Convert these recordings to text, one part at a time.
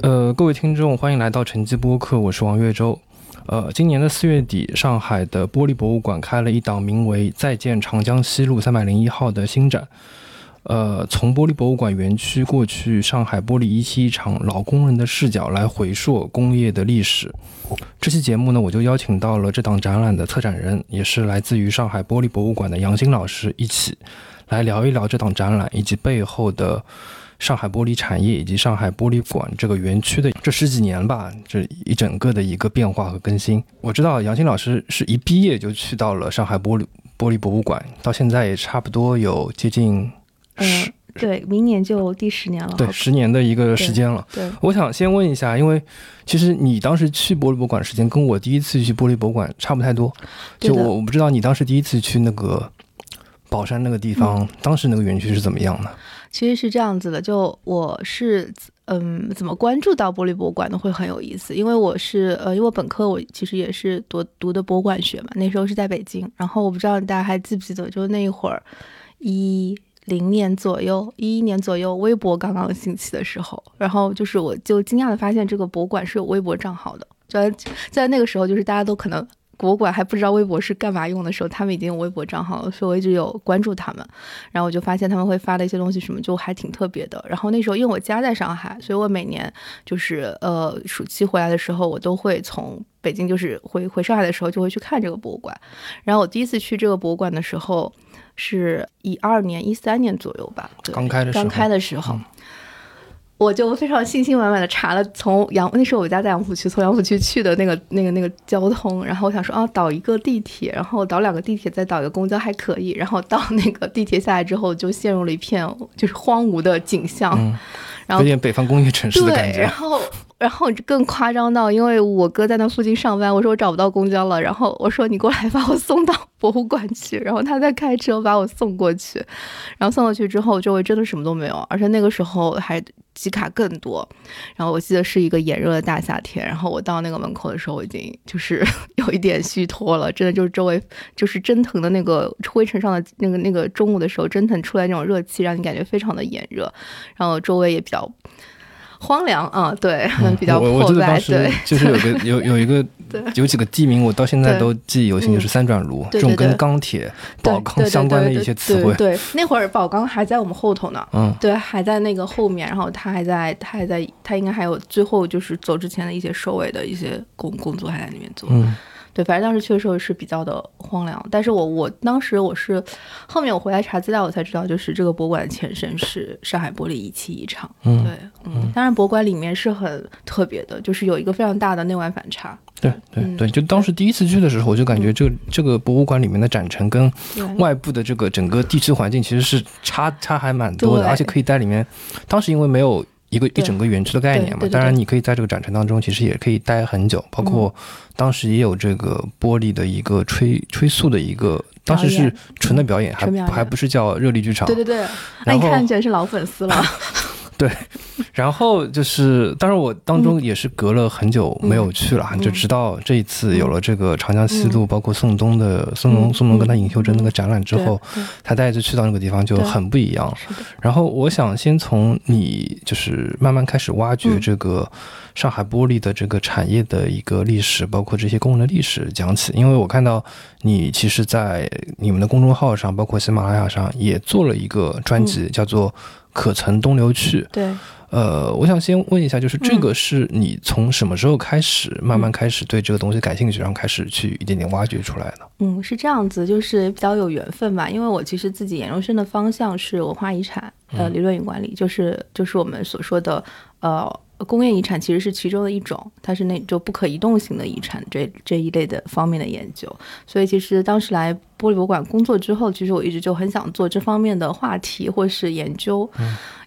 呃，各位听众，欢迎来到晨记播客，我是王岳洲。呃，今年的四月底，上海的玻璃博物馆开了一档名为《再见长江西路三百零一号》的新展。呃，从玻璃博物馆园区过去上海玻璃一期一厂老工人的视角来回溯工业的历史。这期节目呢，我就邀请到了这档展览的策展人，也是来自于上海玻璃博物馆的杨新老师，一起来聊一聊这档展览以及背后的上海玻璃产业以及上海玻璃馆这个园区的这十几年吧，这一整个的一个变化和更新。我知道杨新老师是一毕业就去到了上海玻璃玻璃博物馆，到现在也差不多有接近。嗯，对，明年就第十年了。对，十年的一个时间了。对，我想先问一下，因为其实你当时去玻璃博物馆时间跟我第一次去玻璃博物馆差不太多。就我我不知道你当时第一次去那个宝山那个地方，当时那个园区是怎么样的？其实是这样子的，就我是嗯，怎么关注到玻璃博物馆的会很有意思，因为我是呃，因为我本科我其实也是读读的博物馆学嘛，那时候是在北京，然后我不知道大家还记不记得，就那一会儿一。零年左右，一一年左右，微博刚刚兴起的时候，然后就是我就惊讶的发现这个博物馆是有微博账号的。在在那个时候，就是大家都可能博物馆还不知道微博是干嘛用的时候，他们已经有微博账号了，所以我一直有关注他们。然后我就发现他们会发的一些东西，什么就还挺特别的。然后那时候因为我家在上海，所以我每年就是呃暑期回来的时候，我都会从北京就是回回上海的时候就会去看这个博物馆。然后我第一次去这个博物馆的时候。是一二年、一三年左右吧，刚开的刚开的时候，我就非常信心满满的查了从杨那时候我家在杨浦区，从杨浦区去的那个那个那个交通，然后我想说啊，倒一个地铁，然后倒两个地铁，再倒一个公交还可以，然后到 那个地铁下来之后，就陷入了一片就是荒芜的景象，然后有点北方工业城市的感觉，然后。然后更夸张到，因为我哥在那附近上班，我说我找不到公交了，然后我说你过来把我送到博物馆去，然后他在开车把我送过去，然后送过去之后，周围真的什么都没有，而且那个时候还集卡更多，然后我记得是一个炎热的大夏天，然后我到那个门口的时候，我已经就是 有一点虚脱了，真的就是周围就是蒸腾的那个灰尘上的那个那个中午的时候蒸腾出来那种热气，让你感觉非常的炎热，然后周围也比较。荒凉啊，对，比较破败。对，就是有个有有一个 有几个地名，我到现在都记忆犹新，就是三转炉这种跟钢铁、宝钢相关的一些词汇。对，那会儿宝钢还在我们后头呢，嗯，对，还在那个后面，然后他还在，他还在，他应该还有最后就是走之前的一些收尾的一些工工作还在里面做。嗯。对，反正当时去的时候是比较的荒凉，但是我我当时我是后面我回来查资料，我才知道，就是这个博物馆的前身是上海玻璃仪器一厂。嗯，对，嗯，当然博物馆里面是很特别的，就是有一个非常大的内外反差。对对对，就当时第一次去的时候，我就感觉这个这个博物馆里面的展陈跟外部的这个整个地质环境其实是差差还蛮多的，而且可以在里面，当时因为没有。一个一整个园区的概念嘛，当然你可以在这个展陈当中，其实也可以待很久。包括当时也有这个玻璃的一个吹吹塑的一个，当时是纯的表演，还还不是叫热力剧场。对对对，那你看起来是老粉丝了。对，然后就是，当然我当中也是隔了很久没有去了，就直到这一次有了这个长江西路，包括宋冬的宋冬宋冬跟他尹秀珍那个展览之后，他带着去到那个地方就很不一样。然后我想先从你就是慢慢开始挖掘这个上海玻璃的这个产业的一个历史，包括这些工人的历史讲起，因为我看到你其实，在你们的公众号上，包括喜马拉雅上也做了一个专辑，叫做。可曾东流去？对，呃，我想先问一下，就是这个是你从什么时候开始慢慢开始对这个东西感兴趣，然后开始去一点点挖掘出来的？嗯，是这样子，就是比较有缘分吧。因为我其实自己研究生的方向是文化遗产，呃，理论与管理，就是就是我们所说的呃。工业遗产其实是其中的一种，它是那就不可移动型的遗产这这一类的方面的研究。所以其实当时来玻璃博物馆工作之后，其实我一直就很想做这方面的话题或是研究，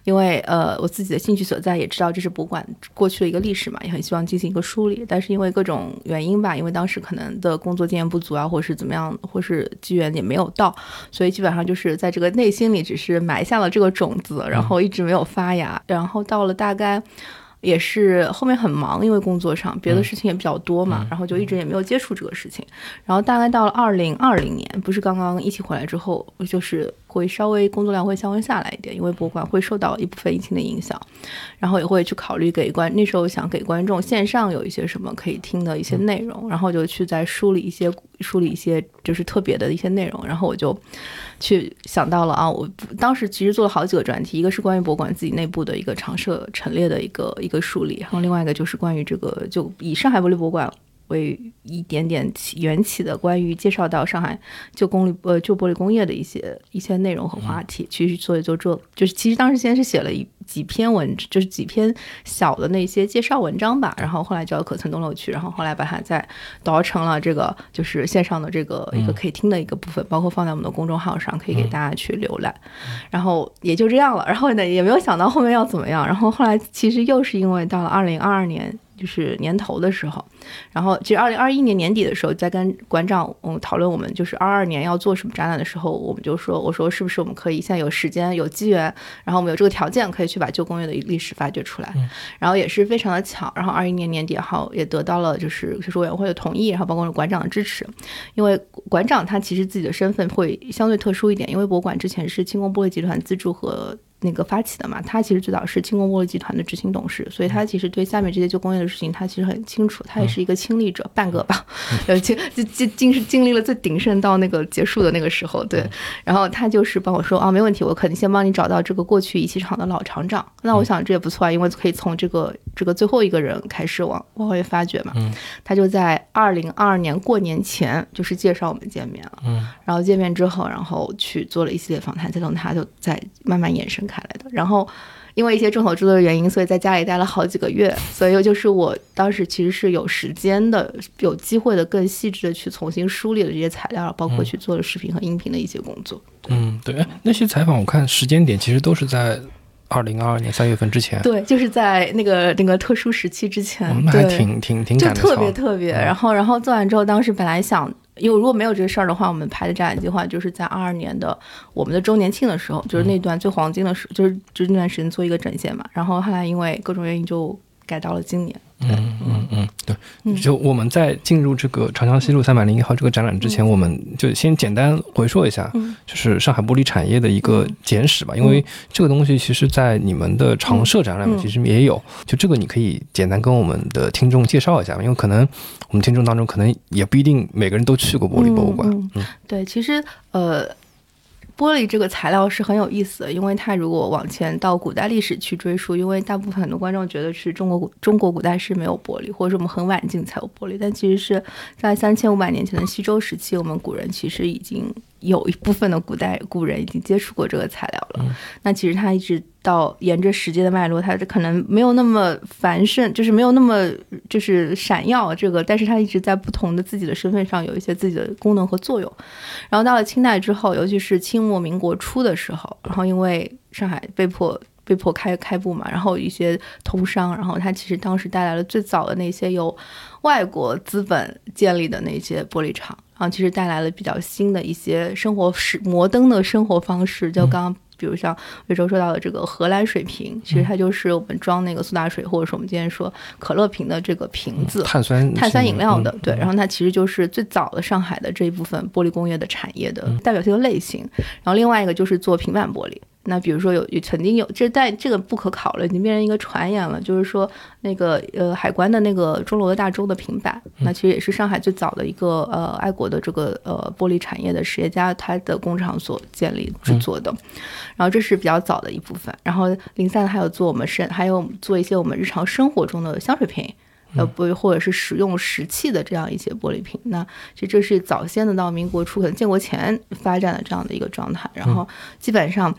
因为呃我自己的兴趣所在，也知道这是博物馆过去的一个历史嘛，也很希望进行一个梳理。但是因为各种原因吧，因为当时可能的工作经验不足啊，或是怎么样，或是机缘也没有到，所以基本上就是在这个内心里只是埋下了这个种子，然后一直没有发芽。然后到了大概。也是后面很忙，因为工作上别的事情也比较多嘛，然后就一直也没有接触这个事情。然后大概到了二零二零年，不是刚刚一起回来之后，就是会稍微工作量会稍微下来一点，因为博物馆会受到一部分疫情的影响，然后也会去考虑给观那时候想给观众线上有一些什么可以听的一些内容，然后就去再梳理一些梳理一些就是特别的一些内容，然后我就去想到了啊，我当时其实做了好几个专题，一个是关于博物馆自己内部的一个常设陈列的一个一个梳理，然后另外一个就是关于这个就以上海玻璃博物馆。为一点点起缘起的关于介绍到上海旧工艺呃旧玻璃工业的一些一些内容和话题，去做一做做，就是其实当时先是写了一几篇文，就是几篇小的那些介绍文章吧，然后后来叫可村东楼去，然后后来把它再导成了这个就是线上的这个一个可以听的一个部分，包括放在我们的公众号上，可以给大家去浏览，然后也就这样了，然后呢也没有想到后面要怎么样，然后后来其实又是因为到了二零二二年。就是年头的时候，然后其实二零二一年年底的时候，在跟馆长嗯讨论我们就是二二年要做什么展览的时候，我们就说，我说是不是我们可以现在有时间有机缘，然后我们有这个条件，可以去把旧工业的历史发掘出来。然后也是非常的巧，然后二一年年底好也得到了就是学术委员会的同意，然后包括馆长的支持，因为馆长他其实自己的身份会相对特殊一点，因为博物馆之前是轻工玻璃集团资助和。那个发起的嘛，他其实最早是轻工玻璃集团的执行董事，所以他其实对下面这些旧工业的事情，他其实很清楚。他也是一个亲历者，半个吧，呃，经经经经是经历了最鼎盛到那个结束的那个时候，对。然后他就是帮我说啊，没问题，我肯定先帮你找到这个过去仪器厂的老厂长。那我想这也不错啊，因为可以从这个这个最后一个人开始往往回发掘嘛。嗯。他就在二零二二年过年前，就是介绍我们见面了。嗯。然后见面之后，然后去做了一系列访谈，再从他就再慢慢延伸。开来的，然后因为一些众所周知的原因，所以在家里待了好几个月，所以就是我当时其实是有时间的、有机会的，更细致的去重新梳理了这些材料，包括去做了视频和音频的一些工作。嗯，对，那些采访我看时间点其实都是在二零二二年三月份之前，对，就是在那个那个特殊时期之前，那还挺挺挺就特别特别。然后然后做完之后，当时本来想。因为如果没有这个事儿的话，我们拍的展览计划就是在二二年的我们的周年庆的时候，就是那段最黄金的时，就是就是那段时间做一个展现嘛。然后后来因为各种原因就改到了今年。嗯嗯嗯，对，就我们在进入这个长江西路三百零一号这个展览之前，我们就先简单回溯一下，就是上海玻璃产业的一个简史吧。因为这个东西其实，在你们的常设展览里面其实也有，就这个你可以简单跟我们的听众介绍一下，因为可能我们听众当中可能也不一定每个人都去过玻璃博物馆。嗯，对，其实呃。玻璃这个材料是很有意思的，因为它如果往前到古代历史去追溯，因为大部分很多观众觉得是中国古中国古代是没有玻璃，或者是我们很晚近才有玻璃，但其实是在三千五百年前的西周时期，我们古人其实已经。有一部分的古代古人已经接触过这个材料了，那其实它一直到沿着时间的脉络，它可能没有那么繁盛，就是没有那么就是闪耀这个，但是它一直在不同的自己的身份上有一些自己的功能和作用。然后到了清代之后，尤其是清末民国初的时候，然后因为上海被迫被迫开开埠嘛，然后一些通商，然后它其实当时带来了最早的那些由外国资本建立的那些玻璃厂。啊，其实带来了比较新的一些生活是摩登的生活方式，就刚刚比如像魏洲说到的这个荷兰水瓶，其实它就是我们装那个苏打水，或者是我们今天说可乐瓶的这个瓶子，碳酸碳酸饮料的，对。然后它其实就是最早的上海的这一部分玻璃工业的产业的代表性的类型。然后另外一个就是做平板玻璃。那比如说有曾经有这但这个不可考了，已经变成一个传言了。就是说那个呃海关的那个钟楼的大钟的平板，那其实也是上海最早的一个呃爱国的这个呃玻璃产业的实业家他的工厂所建立制作的。然后这是比较早的一部分。然后零散的还有做我们生还有做一些我们日常生活中的香水瓶，呃不或者是使用石器的这样一些玻璃瓶。那其实这是早先的到民国初可能建国前发展的这样的一个状态。然后基本上。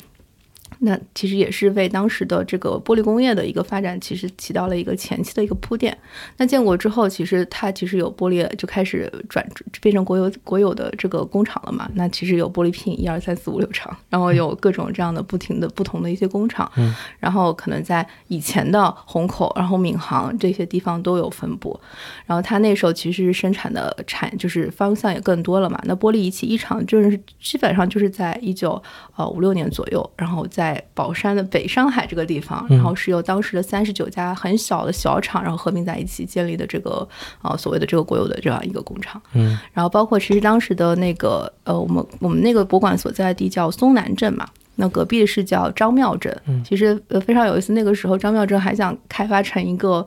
那其实也是为当时的这个玻璃工业的一个发展，其实起到了一个前期的一个铺垫。那建国之后，其实它其实有玻璃就开始转变成国有国有的这个工厂了嘛？那其实有玻璃品一二三四五六厂，然后有各种这样的不停的不同的一些工厂。嗯，然后可能在以前的虹口，然后闵行这些地方都有分布。然后它那时候其实是生产的产就是方向也更多了嘛。那玻璃仪器一厂就是基本上就是在一九呃五六年左右，然后在在宝山的北上海这个地方，然后是由当时的三十九家很小的小厂，然后合并在一起建立的这个呃所谓的这个国有的这样一个工厂。嗯，然后包括其实当时的那个呃，我们我们那个博物馆所在地叫松南镇嘛。那隔壁是叫张庙镇，其实呃非常有意思。那个时候张庙镇还想开发成一个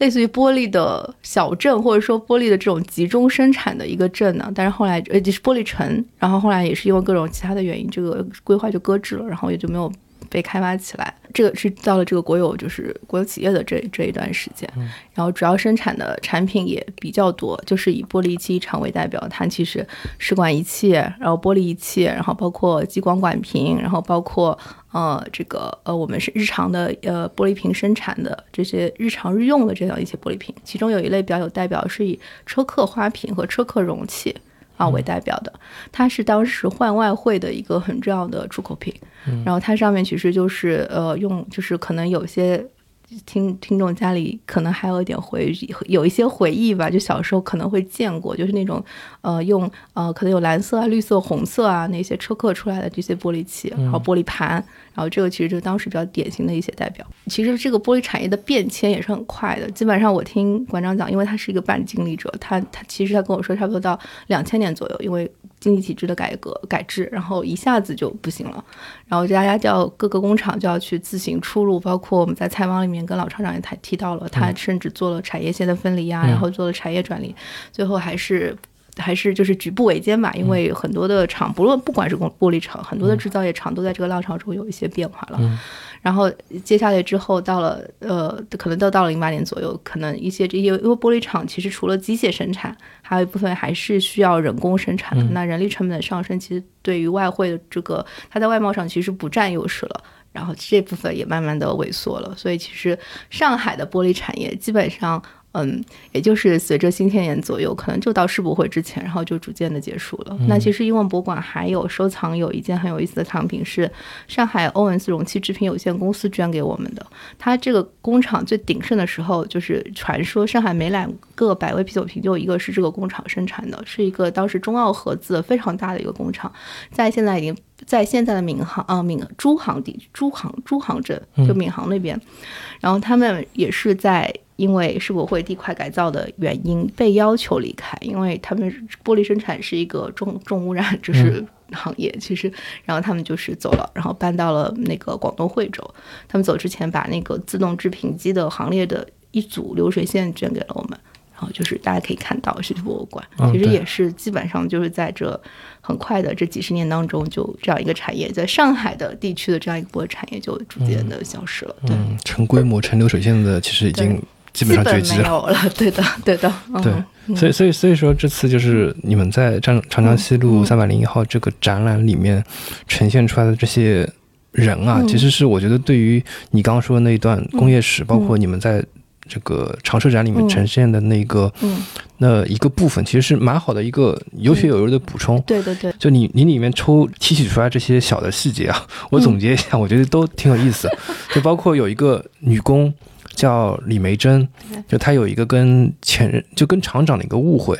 类似于玻璃的小镇，或者说玻璃的这种集中生产的一个镇呢。但是后来呃就是玻璃城，然后后来也是因为各种其他的原因，这个规划就搁置了，然后也就没有。被开发起来，这个是到了这个国有，就是国有企业的这这一段时间，然后主要生产的产品也比较多，就是以玻璃器厂为代表，它其实试管仪器，然后玻璃仪器，然后包括激光管瓶，然后包括呃这个呃我们是日常的呃玻璃瓶生产的这些日常日用的这样一些玻璃瓶，其中有一类比较有代表，是以车客花瓶和车客容器。啊，为代表的，它是当时换外汇的一个很重要的出口品，然后它上面其实就是呃用，就是可能有些。听听众家里可能还有一点回有一些回忆吧，就小时候可能会见过，就是那种呃用呃可能有蓝色啊、绿色、红色啊那些车刻出来的这些玻璃器，然后玻璃盘，然后这个其实就当时比较典型的一些代表。其实这个玻璃产业的变迁也是很快的，基本上我听馆长讲，因为他是一个半经历者，他他其实他跟我说差不多到两千年左右，因为。经济体制的改革改制，然后一下子就不行了，然后大家就要各个工厂就要去自行出路，包括我们在采访里面跟老厂长也谈提到了，他甚至做了产业线的分离啊，然后做了产业转移，最后还是还是就是举步维艰吧，因为很多的厂，不论不管是工玻璃厂，很多的制造业厂都在这个浪潮中有一些变化了。然后接下来之后，到了呃，可能都到了零八年左右，可能一些这些因为玻璃厂其实除了机械生产，还有一部分还是需要人工生产的。那人力成本的上升，其实对于外汇的这个，它在外贸上其实不占优势了。然后这部分也慢慢的萎缩了。所以其实上海的玻璃产业基本上。嗯，也就是随着新千年左右，可能就到世博会之前，然后就逐渐的结束了。那其实英文博物馆还有收藏有一件很有意思的藏品，是上海欧文斯容器制品有限公司捐给我们的。它这个工厂最鼎盛的时候，就是传说上海每两个百威啤酒瓶就有一个是这个工厂生产的，是一个当时中澳合资非常大的一个工厂，在现在已经在现在的闵行啊闵珠杭地珠杭珠杭镇就闵行那边，然后他们也是在。因为世博会地块改造的原因被要求离开，因为他们玻璃生产是一个重重污染就是行业，其实，然后他们就是走了，然后搬到了那个广东惠州。他们走之前把那个自动制品机的行列的一组流水线捐给了我们，然后就是大家可以看到世界博物馆，其实也是基本上就是在这很快的这几十年当中，就这样一个产业在上海的地区的这样一个玻璃产业就逐渐的消失了。对，成规模成流水线的其实已经。基本上绝迹了，对的，对的，对，所以，所以，所以说，这次就是你们在长长江西路三百零一号这个展览里面呈现出来的这些人啊，其实是我觉得对于你刚刚说的那一段工业史，包括你们在这个长设展里面呈现的那个那一个部分，其实是蛮好的一个有血有肉的补充。对对对，就你你里面抽提取出来这些小的细节啊，我总结一下，我觉得都挺有意思。就包括有一个女工。叫李梅珍，就他有一个跟前任，就跟厂长的一个误会，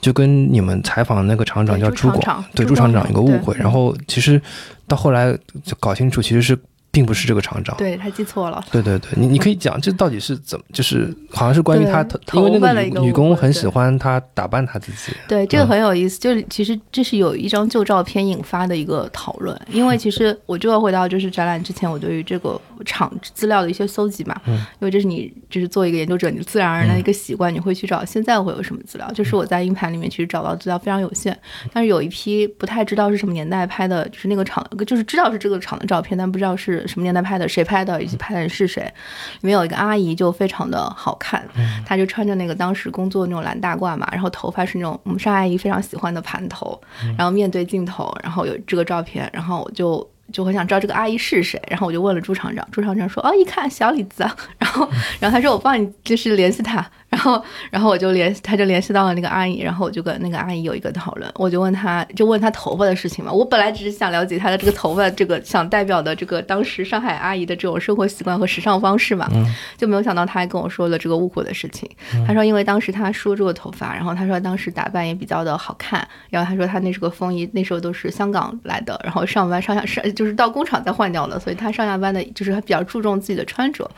就跟你们采访的那个厂长叫朱广，对朱厂长一个误会，然后其实到后来就搞清楚，其实是。并不是这个厂长，对他记错了。对对对，你你可以讲这到底是怎么，就是好像是关于他，因为那个女女工很喜欢他打扮他自己。对，这个很有意思，就是其实这是有一张旧照片引发的一个讨论。因为其实我就要回到就是展览之前我对于这个厂资料的一些搜集嘛，因为这是你就是做一个研究者，你自然而然的一个习惯，你会去找现在会有什么资料。就是我在硬盘里面其实找到资料非常有限，但是有一批不太知道是什么年代拍的，就是那个厂，就是知道是这个厂的照片，但不知道是。什么年代拍的？谁拍的？以及拍的人是谁？里面有一个阿姨，就非常的好看。她就穿着那个当时工作那种蓝大褂嘛，然后头发是那种我们沙阿姨非常喜欢的盘头，然后面对镜头，然后有这个照片，然后我就就很想知道这个阿姨是谁。然后我就问了朱厂长，朱厂长说：“哦，一看小李子。”然后，然后他说：“我帮你就是联系他。”然然后，然后我就联，他就联系到了那个阿姨，然后我就跟那个阿姨有一个讨论，我就问她，就问她头发的事情嘛。我本来只是想了解她的这个头发，这个想代表的这个当时上海阿姨的这种生活习惯和时尚方式嘛，就没有想到她还跟我说了这个误会的事情。她说，因为当时她梳这个头发，然后她说当时打扮也比较的好看，然后她说她那是个风衣，那时候都是香港来的，然后上班上下上就是到工厂再换掉的，所以她上下班的就是比较注重自己的穿着。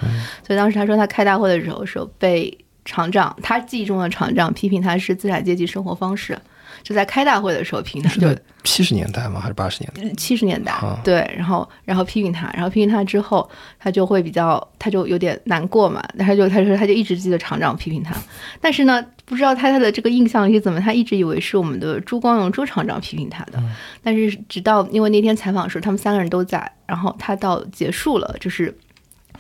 所以当时她说她开大会的时候是被。厂长，他记忆中的厂长批评他是资产阶级生活方式，就在开大会的时候批评他。是在七十年代吗？还是八十年代？七十年代。对，然后然后批评他，然后批评他之后，他就会比较，他就有点难过嘛。他就他说他就一直记得厂长批评他，但是呢，不知道他他的这个印象是怎么，他一直以为是我们的朱光荣朱厂长批评他的。但是直到因为那天采访的时候，他们三个人都在，然后他到结束了，就是。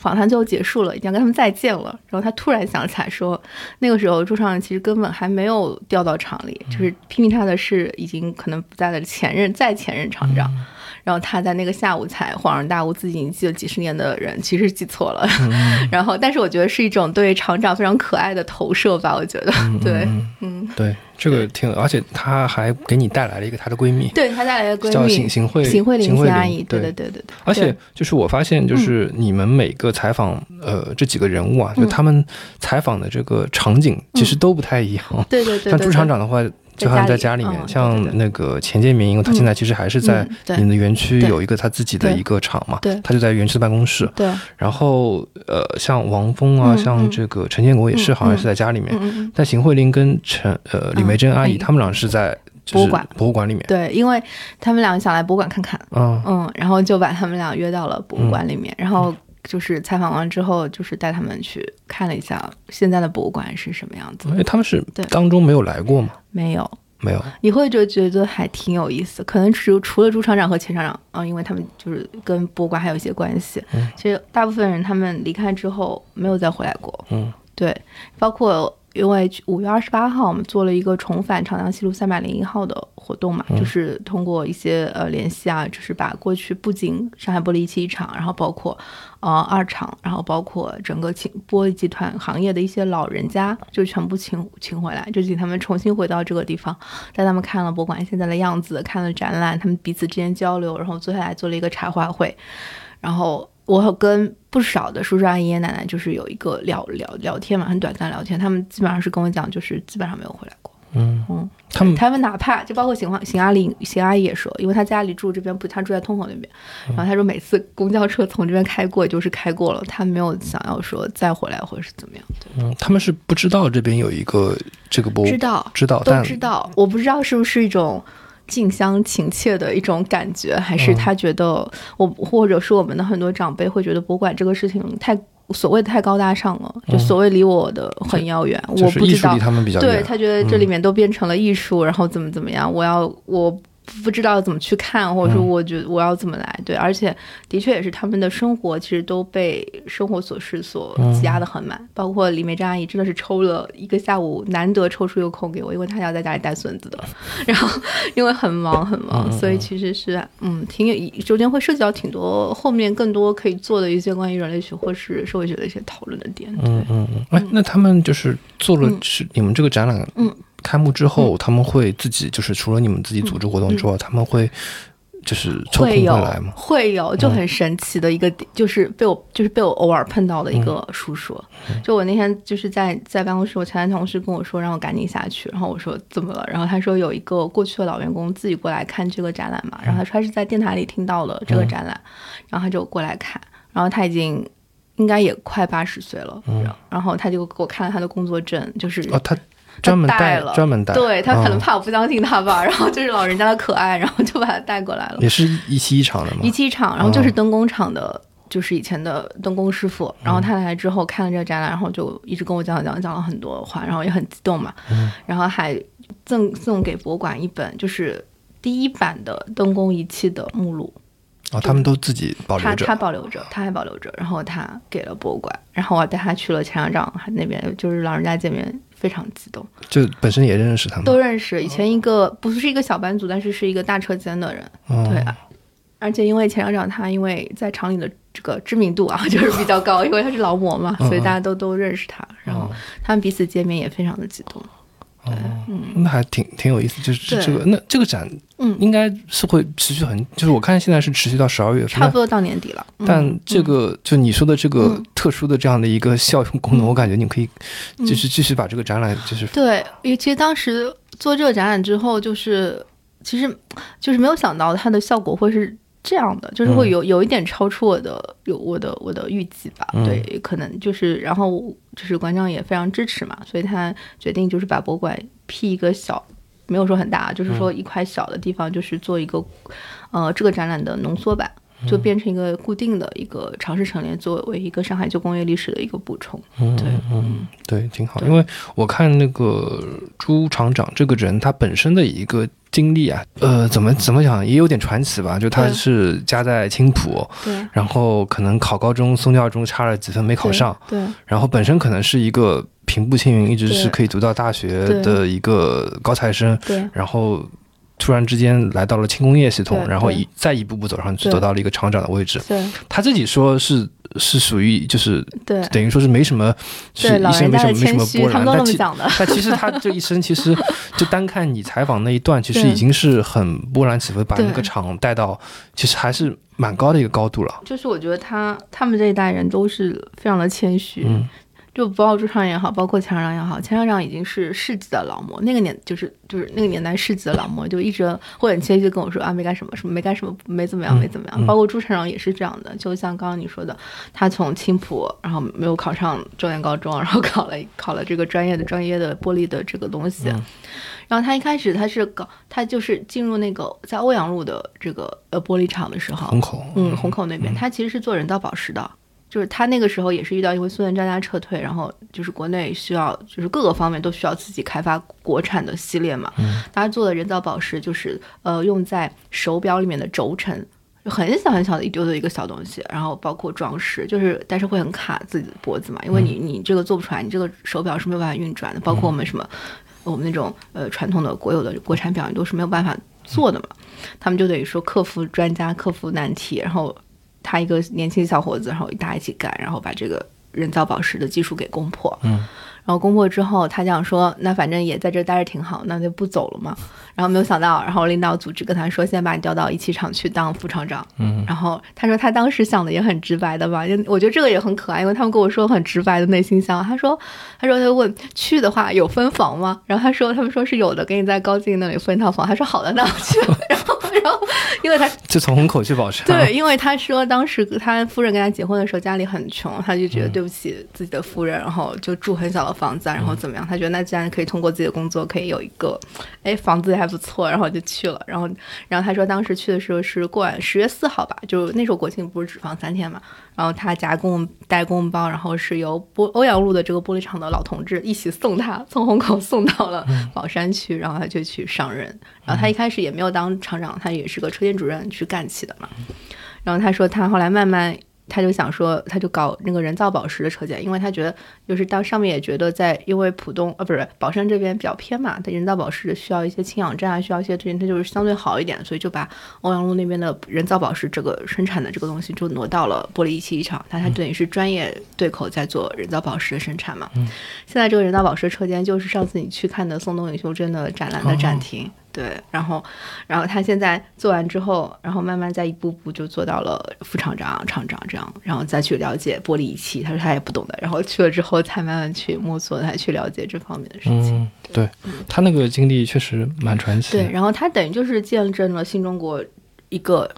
访谈最后结束了，已经要跟他们再见了。然后他突然想起来说，那个时候朱厂长其实根本还没有调到厂里，就是批评他的是已经可能不在的前任、再前任厂长。然后他在那个下午才恍然大悟，自己已经记了几十年的人其实记错了。然后，但是我觉得是一种对厂长非常可爱的投射吧。我觉得，对，嗯，对。这个挺，而且她还给你带来了一个她的闺蜜，对她带来的闺蜜叫邢邢慧邢慧玲阿姨，对对对对对。而且就是我发现，就是你们每个采访呃这几个人物啊，就他们采访的这个场景其实都不太一样。对对对。像朱厂长的话。就好像在家里面，像那个钱建明，因为他现在其实还是在你们的园区有一个他自己的一个厂嘛，他就在园区的办公室。对。然后呃，像王峰啊，像这个陈建国也是，好像是在家里面。但邢慧玲跟陈呃李梅珍阿姨，他们俩是在博物馆博物馆里面。对，因为他们俩想来博物馆看看。嗯嗯，然后就把他们俩约到了博物馆里面，然后。就是采访完之后，就是带他们去看了一下现在的博物馆是什么样子。因为他们是当中没有来过吗？没有，没有。你会就觉得还挺有意思。可能除除了朱厂长和钱厂长啊，因为他们就是跟博物馆还有一些关系。其实大部分人他们离开之后没有再回来过。嗯，对，包括。因为五月二十八号，我们做了一个重返长江西路三百零一号的活动嘛，就是通过一些呃联系啊，就是把过去不仅上海玻璃一期一厂，然后包括呃二厂，然后包括整个请玻璃集团行业的一些老人家，就全部请请回来，就请他们重新回到这个地方，带他们看了博物馆现在的样子，看了展览，他们彼此之间交流，然后坐下来做了一个茶话会，然后。我跟不少的叔叔阿姨、爷爷奶奶就是有一个聊聊聊天嘛，很短暂聊天。他们基本上是跟我讲，就是基本上没有回来过。嗯嗯，他们他们哪怕就包括邢华邢阿姨邢阿姨也说，因为他家里住这边不，他住在通河那边。然后他说，每次公交车从这边开过，就是开过了，他没有想要说再回来或者是怎么样。嗯，他们是不知道这边有一个这个博物知道知道都知道，我不知道是不是一种。近乡情怯的一种感觉，还是他觉得我，或者是我们的很多长辈会觉得博物馆这个事情太所谓的太高大上了，就所谓离我的很遥远，我不知道。对他觉得这里面都变成了艺术，然后怎么怎么样，我要我。不知道怎么去看，或者说我觉得我要怎么来对，而且的确也是他们的生活其实都被生活琐事所挤压的很满，包括李梅珍阿姨真的是抽了一个下午，难得抽出一个空给我，因为她要在家里带孙子的，然后因为很忙很忙，所以其实是嗯挺有中间会涉及到挺多后面更多可以做的一些关于人类学或是社会学的一些讨论的点。嗯嗯嗯，哎，那他们就是做了是你们这个展览，嗯。开幕之后，他们会自己就是除了你们自己组织活动之外，他们会就是抽空会来吗？会有，就很神奇的一个点，就是被我就是被我偶尔碰到的一个叔叔。就我那天就是在在办公室，我前台同事跟我说让我赶紧下去，然后我说怎么了？然后他说有一个过去的老员工自己过来看这个展览嘛，然后他说他是在电台里听到了这个展览，然后他就过来看，然后他已经应该也快八十岁了，然后他就给我看了他的工作证，就是哦他。专门带了，专门带，对他可能怕我不相信他吧，然后就是老人家的可爱，然后就把他带过来了。也是一期一场的吗？一期一场，然后就是灯工厂的，就是以前的灯工师傅。然后他来之后看了这个展览，然后就一直跟我讲讲讲了很多话，然后也很激动嘛。然后还赠送给博物馆一本，就是第一版的灯工仪器的目录。哦，他们都自己保留着，他保留着，他还保留着，然后他给了博物馆，然后我带他去了钱厂长那边，就是老人家见面。非常激动，就本身也认识他们，都认识。以前一个不是一个小班组，但是是一个大车间的人，对。啊而且因为钱厂长他因为在厂里的这个知名度啊，就是比较高，因为他是劳模嘛，所以大家都都认识他。然后他们彼此见面也非常的激动。哦，那还挺挺有意思，就是这个那这个展，嗯，应该是会持续很，就是我看现在是持续到十二月份，差不多到年底了。但这个就你说的这个特殊的这样的一个效用功能，我感觉你可以就是继续把这个展览就是对，因为其实当时做这个展览之后，就是其实就是没有想到它的效果会是。这样的就是会有有一点超出我的有我的我的预计吧，对，可能就是然后就是馆长也非常支持嘛，所以他决定就是把博物馆辟一个小，没有说很大，就是说一块小的地方，就是做一个呃这个展览的浓缩版。就变成一个固定的一个尝试陈列，作为一个上海旧工业历史的一个补充。嗯对，嗯，对，挺好。因为我看那个朱厂长这个人，他本身的一个经历啊，呃，怎么怎么讲，也有点传奇吧。就他是家在青浦，对，然后可能考高中，松教中差了几分没考上，对，然后本身可能是一个平步青云，一直是可以读到大学的一个高材生，对，然后。突然之间来到了轻工业系统，然后一再一步步走上去，走到了一个厂长的位置。对，他自己说是是属于就是对，等于说是没什么，是一生没什么没什么波澜。但其 但其实他这一生其实就单看你采访那一段，其实已经是很波澜起伏，把那个厂带到其实还是蛮高的一个高度了。就是我觉得他他们这一代人都是非常的谦虚。就包括朱厂长也好，包括钱厂长也好，钱厂长已经是世纪的劳模，那个年就是就是那个年代世纪的劳模，就一直会很谦虚跟我说啊，没干什么什么，没干什么，没怎么样，没怎么样。包括朱厂长也是这样的，就像刚刚你说的，他从青浦，然后没有考上重点高中，然后考了考了这个专业的专业的玻璃的这个东西，然后他一开始他是搞，他就是进入那个在欧阳路的这个呃玻璃厂的时候，虹口，嗯，虹口那边，他其实是做人造宝石的。就是他那个时候也是遇到，因为苏联专家撤退，然后就是国内需要，就是各个方面都需要自己开发国产的系列嘛。嗯。他做的人造宝石就是呃用在手表里面的轴承，很小很小的一丢丢一个小东西，然后包括装饰，就是但是会很卡自己的脖子嘛，因为你你这个做不出来，你这个手表是没有办法运转的。包括我们什么我们那种呃传统的国有的国产表，你都是没有办法做的嘛。他们就等于说克服专家克服难题，然后。他一个年轻小伙子，然后大家一起干，然后把这个人造宝石的技术给攻破。嗯。然后攻破之后，他想说：“那反正也在这待着挺好，那就不走了嘛。”然后没有想到，然后领导组织跟他说：“先把你调到一汽厂去当副厂长。”嗯，然后他说他当时想的也很直白的吧，就我觉得这个也很可爱，因为他们跟我说很直白的内心想，他说：“他说他问去的话有分房吗？”然后他说他们说是有的，给你在高进那里分一套房。他说好的，那我去。然后然后因为他 就从虹口去宝山。对，因为他说当时他夫人跟他结婚的时候家里很穷，他就觉得对不起自己的夫人，然后就住很小的房子，然后怎么样？他觉得那既然可以通过自己的工作可以有一个，哎，房子也还不错，然后就去了。然后，然后他说当时去的时候是过完十月四号吧，就那时候国庆不是只放三天嘛。然后他夹公带公包，然后是由玻欧阳路的这个玻璃厂的老同志一起送他从虹口送到了宝山区，然后他就去上任。然后他一开始也没有当厂长，他也是个车间主任去干起的嘛。然后他说他后来慢慢。他就想说，他就搞那个人造宝石的车间，因为他觉得就是到上面也觉得在，因为浦东呃不是宝山这边比较偏嘛，他人造宝石需要一些氢氧站啊，需要一些这些，他就是相对好一点，所以就把欧阳路那边的人造宝石这个生产的这个东西就挪到了玻璃仪器厂，他他等于是专业对口在做人造宝石的生产嘛。嗯，现在这个人造宝石车间就是上次你去看的宋冬野修真的展览的展厅。对，然后，然后他现在做完之后，然后慢慢再一步步就做到了副厂长、厂长这样，然后再去了解玻璃仪器。他说他也不懂的，然后去了之后才慢慢去摸索，才去了解这方面的事情。嗯，对他那个经历确实蛮传奇。对，然后他等于就是见证了新中国一个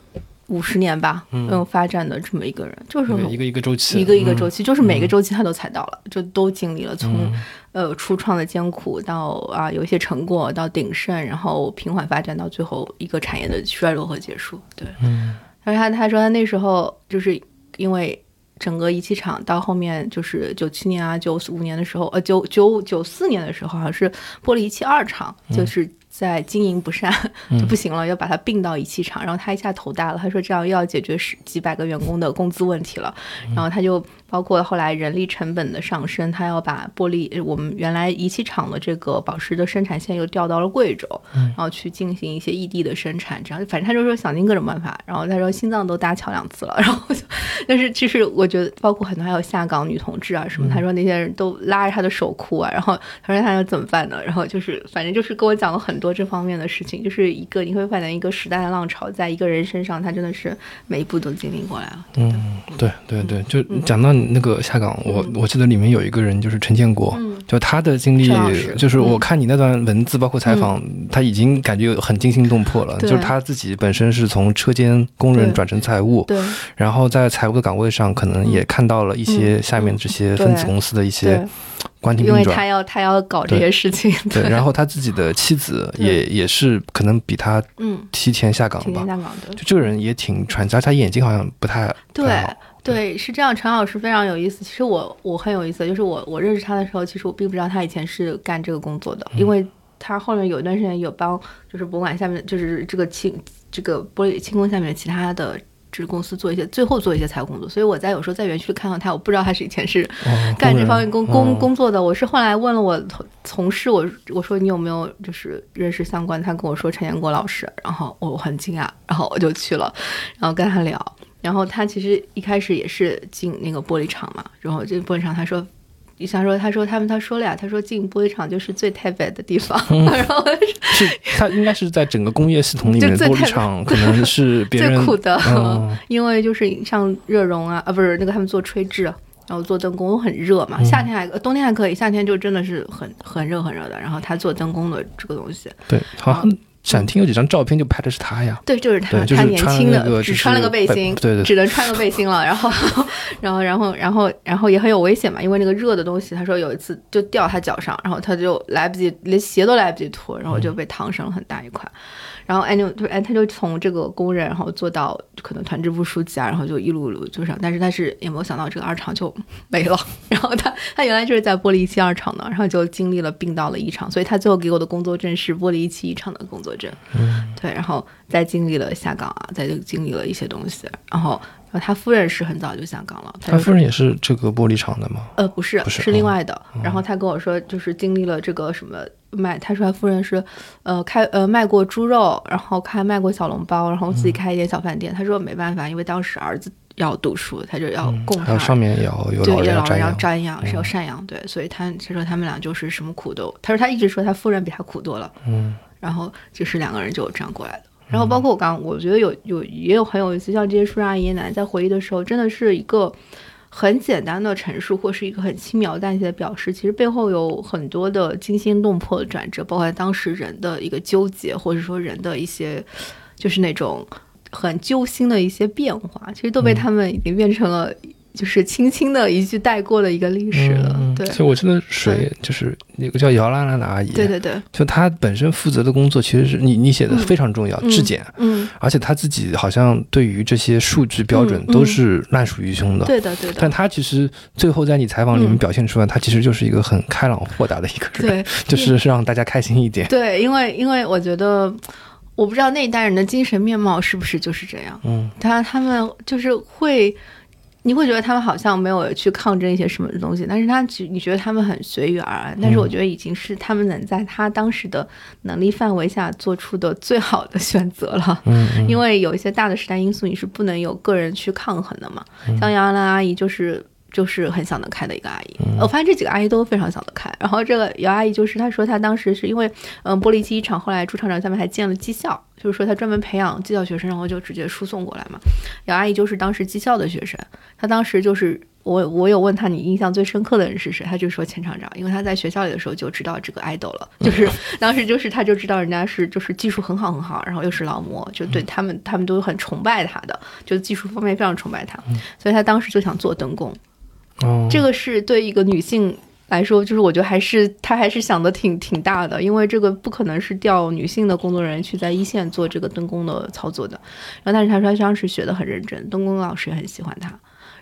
五十年吧，嗯，发展的这么一个人，就是一个一个周期，一个一个周期，就是每个周期他都踩到了，就都经历了从。呃，初创的艰苦到啊，有一些成果到鼎盛，然后平缓发展到最后一个产业的衰落和结束。对，嗯，而他他说他那时候就是因为整个仪器厂到后面就是九七年啊九五年的时候，呃九九九四年的时候好像是玻璃仪器二厂，就是在经营不善 就不行了，要把它并到仪器厂，然后他一下头大了，他说这样又要解决十几百个员工的工资问题了，然后他就包括后来人力成本的上升，他要把玻璃我们原来仪器厂的这个宝石的生产线又调到了贵州，然后去进行一些异地的生产，这样反正他就说想尽各种办法，然后他说心脏都搭桥两次了，然后就但是其实我觉得包括很多还有下岗女同志啊什么，他说那些人都拉着他的手哭啊，然后他说他要怎么办呢？然后就是反正就是跟我讲了很。多这方面的事情，就是一个你会发现一个时代的浪潮，在一个人身上，他真的是每一步都经历过来了。嗯，对对对，就讲到那个下岗，我我记得里面有一个人就是陈建国，就他的经历，就是我看你那段文字，包括采访，他已经感觉很惊心动魄了。就是他自己本身是从车间工人转成财务，对，然后在财务的岗位上，可能也看到了一些下面这些分子公司的一些。关停因为他要他要搞这些事情，对，然后他自己的妻子也也是可能比他嗯。提前下岗吧，就这个人也挺传奇，他眼睛好像不太对对是这样。陈老师非常有意思，其实我我很有意思，就是我我认识他的时候，其实我并不知道他以前是干这个工作的，因为他后面有一段时间有帮就是博物馆下面就是这个清这个玻璃清宫下面其他的。是公司做一些，最后做一些财务工作，所以我在有时候在园区看到他，我不知道他是以前是 干这方面工工工作的。我是后来问了我同同事，我我说你有没有就是认识相关，他跟我说陈建国老师，然后我很惊讶，然后我就去了，然后跟他聊，然后他其实一开始也是进那个玻璃厂嘛，然后这玻璃厂他说。你想说，他说他们他说了呀，他说进玻璃厂就是最太白的地方，然后是他应该是在整个工业系统里面，玻璃厂 可能是最苦的，因为就是像热熔啊，啊不是那个他们做吹制，然后做灯工很热嘛，夏天还冬天还可以，夏天就真的是很很热很热的，然后他做灯工的这个东西，对，好。展厅有几张照片，就拍的是他呀。对，就是他，他年轻的，只穿了个背心，对对，只能穿个背心了。然后，然后，然后，然后，然后也很有危险嘛，因为那个热的东西，他说有一次就掉他脚上，然后他就来不及，连鞋都来不及脱，然后就被烫伤了很大一块。然后，哎，就就哎，他就从这个工人，然后做到可能团支部书记啊，然后就一路路就上。但是，他是也没有想到这个二厂就没了。然后他他原来就是在玻璃一期二厂的，然后就经历了并到了一厂，所以他最后给我的工作证是玻璃一期一厂的工作证。嗯，对，然后再经历了下岗啊，再就经历了一些东西，然后。他夫人是很早就下岗了。他夫人也是这个玻璃厂的吗？呃，不是，不是，是另外的。然后他跟我说，就是经历了这个什么卖，他说他夫人是，呃，开呃卖过猪肉，然后开卖过小笼包，然后自己开一点小饭店。他说没办法，因为当时儿子要读书，他就要供他。上面也要有老人要瞻仰，是要赡养，对，所以他他说他们俩就是什么苦都，他说他一直说他夫人比他苦多了，嗯，然后就是两个人就这样过来的。然后包括我刚，我觉得有有也有很有意思，像这些叔叔阿姨奶奶在回忆的时候，真的是一个很简单的陈述，或是一个很轻描淡写的表示，其实背后有很多的惊心动魄的转折，包括当时人的一个纠结，或者说人的一些就是那种很揪心的一些变化，其实都被他们已经变成了。就是轻轻的一句带过的一个历史了，对。所以我记得水就是那个叫姚兰兰的阿姨，对对对，就她本身负责的工作其实是你你写的非常重要，质检，嗯，而且她自己好像对于这些数据标准都是烂熟于胸的，对的对的。但她其实最后在你采访里面表现出来，她其实就是一个很开朗豁达的一个人，对，就是让大家开心一点。对，因为因为我觉得，我不知道那一代人的精神面貌是不是就是这样，嗯，他他们就是会。你会觉得他们好像没有去抗争一些什么东西，但是他你觉得他们很随遇而安，但是我觉得已经是他们能在他当时的能力范围下做出的最好的选择了。嗯，因为有一些大的时代因素，你是不能有个人去抗衡的嘛。像杨澜阿姨就是。就是很想得开的一个阿姨，我发现这几个阿姨都非常想得开。然后这个姚阿姨就是她说她当时是因为，嗯，玻璃机厂后来朱厂长下面还建了技校，就是说她专门培养技校学生，然后就直接输送过来嘛。姚阿姨就是当时技校的学生，她当时就是我我有问她你印象最深刻的人是谁，她就说钱厂长，因为她在学校里的时候就知道这个爱豆了，就是 当时就是她就知道人家是就是技术很好很好，然后又是劳模，就对他们他们都很崇拜他的，就技术方面非常崇拜他，所以她当时就想做灯工。这个是对一个女性来说，就是我觉得还是她还是想的挺挺大的，因为这个不可能是调女性的工作人员去在一线做这个灯工的操作的。然后，但是她说她当时学的很认真，灯工老师也很喜欢她。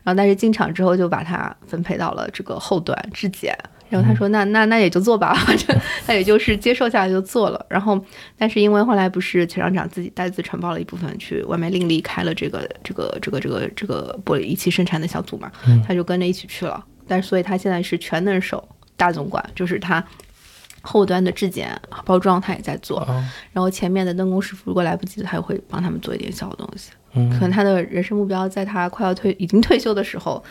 然后，但是进场之后就把她分配到了这个后端质检，然后他说那那那也就做吧，反正 他也就是接受下来就做了。然后但是因为后来不是钱厂长自己带资承包了一部分去外面另立开了这个这个这个这个这个玻璃仪器生产的小组嘛，他就跟着一起去了。但是所以他现在是全能手大总管，就是他。后端的质检、包装他也在做，然后前面的灯工师傅如果来不及，他也会帮他们做一点小的东西。嗯，可能他的人生目标在他快要退、已经退休的时候，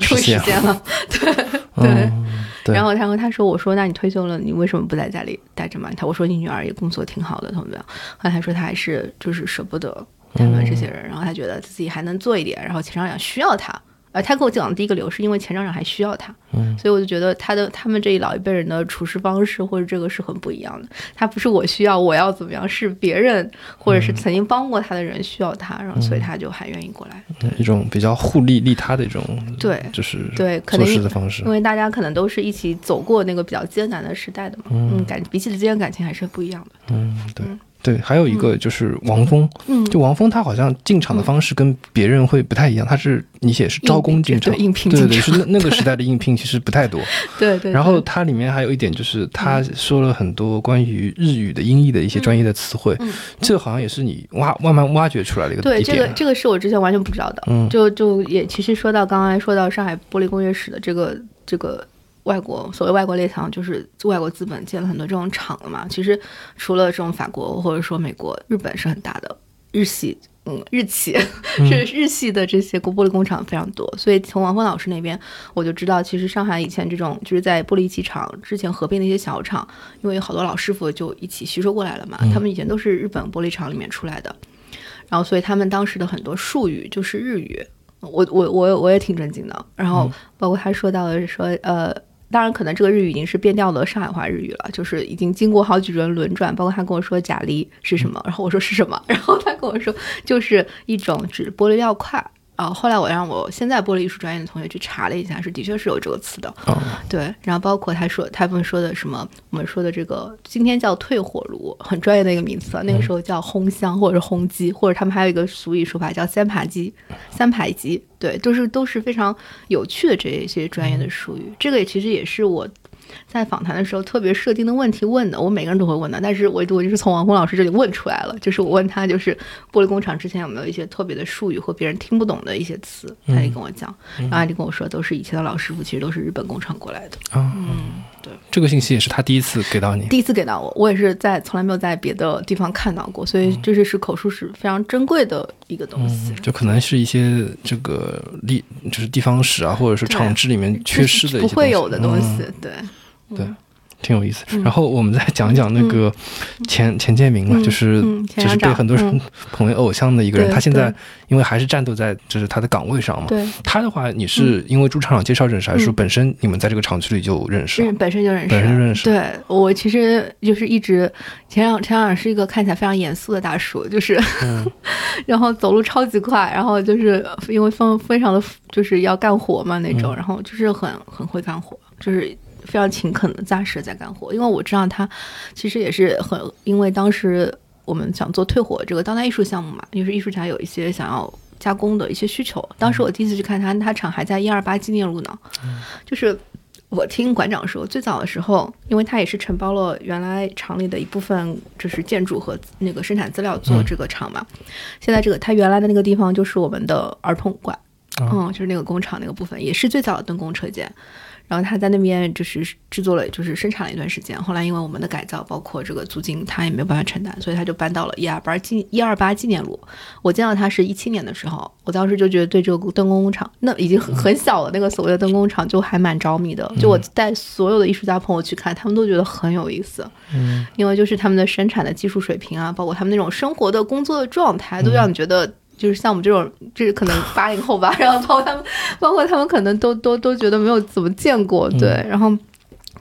终于实现了。对 对。然后他和他说：“我说，那你退休了，你为什么不在家里待着嘛？”他我说：“你女儿也工作挺好的，怎么样？”后来他说：“他还是就是舍不得他们这些人，然后他觉得自己还能做一点，然后钱厂长需要他。”呃，他跟我讲的第一个理由是因为前厂长还需要他，嗯，所以我就觉得他的他们这一老一辈人的处事方式或者这个是很不一样的。他不是我需要我要怎么样，是别人或者是曾经帮过他的人需要他，然后所以他就还愿意过来。一种比较互利利他的一种，对，就是对做事的方式。因为大家可能都是一起走过那个比较艰难的时代的嘛，嗯，感彼此之间感情还是不一样的。嗯，对。对，还有一个就是王峰，嗯，就王峰他好像进场的方式跟别人会不太一样，他是你写是招工进场，应聘对对对，是那那个时代的应聘其实不太多，对对。然后它里面还有一点就是他说了很多关于日语的音译的一些专业的词汇，这个好像也是你挖慢慢挖掘出来的一个对，这个这个是我之前完全不知道的，嗯，就就也其实说到刚刚说到上海玻璃工业史的这个这个。外国所谓外国列强，就是外国资本建了很多这种厂了嘛。其实除了这种法国或者说美国、日本是很大的，日系 嗯日企是日系的这些玻璃工厂非常多。所以从王峰老师那边我就知道，其实上海以前这种就是在玻璃机厂之前合并的一些小厂，因为有好多老师傅就一起吸收过来了嘛。他们以前都是日本玻璃厂里面出来的，然后所以他们当时的很多术语就是日语。我我我我也挺震惊的。然后包括他说到的说呃。当然，可能这个日语已经是变调的上海话日语了，就是已经经过好几轮轮转。包括他跟我说“假梨”是什么，然后我说是什么，然后他跟我说就是一种指玻璃料块。啊，后来我让我现在玻璃艺术专业的同学去查了一下，是的确是有这个词的。对，然后包括他说他们说的什么，我们说的这个今天叫退火炉，很专业的一个名词，那个时候叫烘箱或者是烘机，或者他们还有一个俗语说法叫三排鸡，三排鸡，对，都是都是非常有趣的这一些专业的术语。这个也其实也是我。在访谈的时候，特别设定的问题问的，我每个人都会问的，但是我我就是从王峰老师这里问出来了，就是我问他，就是玻璃工厂之前有没有一些特别的术语或别人听不懂的一些词，他也跟我讲，然后他就跟我说，都是以前的老师傅，其实都是日本工厂过来的。嗯，对，这个信息也是他第一次给到你，第一次给到我，我也是在从来没有在别的地方看到过，所以这是是口述史非常珍贵的一个东西，就可能是一些这个历，就是地方史啊，或者是厂址里面缺失的不会有的东西，对。对，挺有意思。然后我们再讲一讲那个钱钱建明嘛，就是就是被很多人捧为偶像的一个人。他现在因为还是战斗在就是他的岗位上嘛。对。他的话，你是因为朱厂长介绍认识，还是说本身你们在这个厂区里就认识？本身就认识。本身就认识。对我其实就是一直钱长钱长是一个看起来非常严肃的大叔，就是，然后走路超级快，然后就是因为非非常的就是要干活嘛那种，然后就是很很会干活，就是。非常勤恳的、扎实的在干活，因为我知道他其实也是很，因为当时我们想做退火这个当代艺术项目嘛，就是艺术家有一些想要加工的一些需求。当时我第一次去看他，他厂还在一二八纪念路呢。就是我听馆长说，最早的时候，因为他也是承包了原来厂里的一部分，就是建筑和那个生产资料做这个厂嘛。现在这个他原来的那个地方就是我们的儿童馆，嗯，就是那个工厂那个部分，也是最早的灯工车间。然后他在那边就是制作了，就是生产了一段时间。后来因为我们的改造，包括这个租金，他也没有办法承担，所以他就搬到了一二八纪一二八纪念路。我见到他是一七年的时候，我当时就觉得对这个灯工厂，那已经很很小了，那个所谓的灯工厂就还蛮着迷的。就我带所有的艺术家朋友去看，他们都觉得很有意思。嗯，因为就是他们的生产的技术水平啊，包括他们那种生活的工作的状态，都让你觉得。就是像我们这种，就是可能八零后吧，然后包括他们，包括他们可能都都都觉得没有怎么见过，对。然后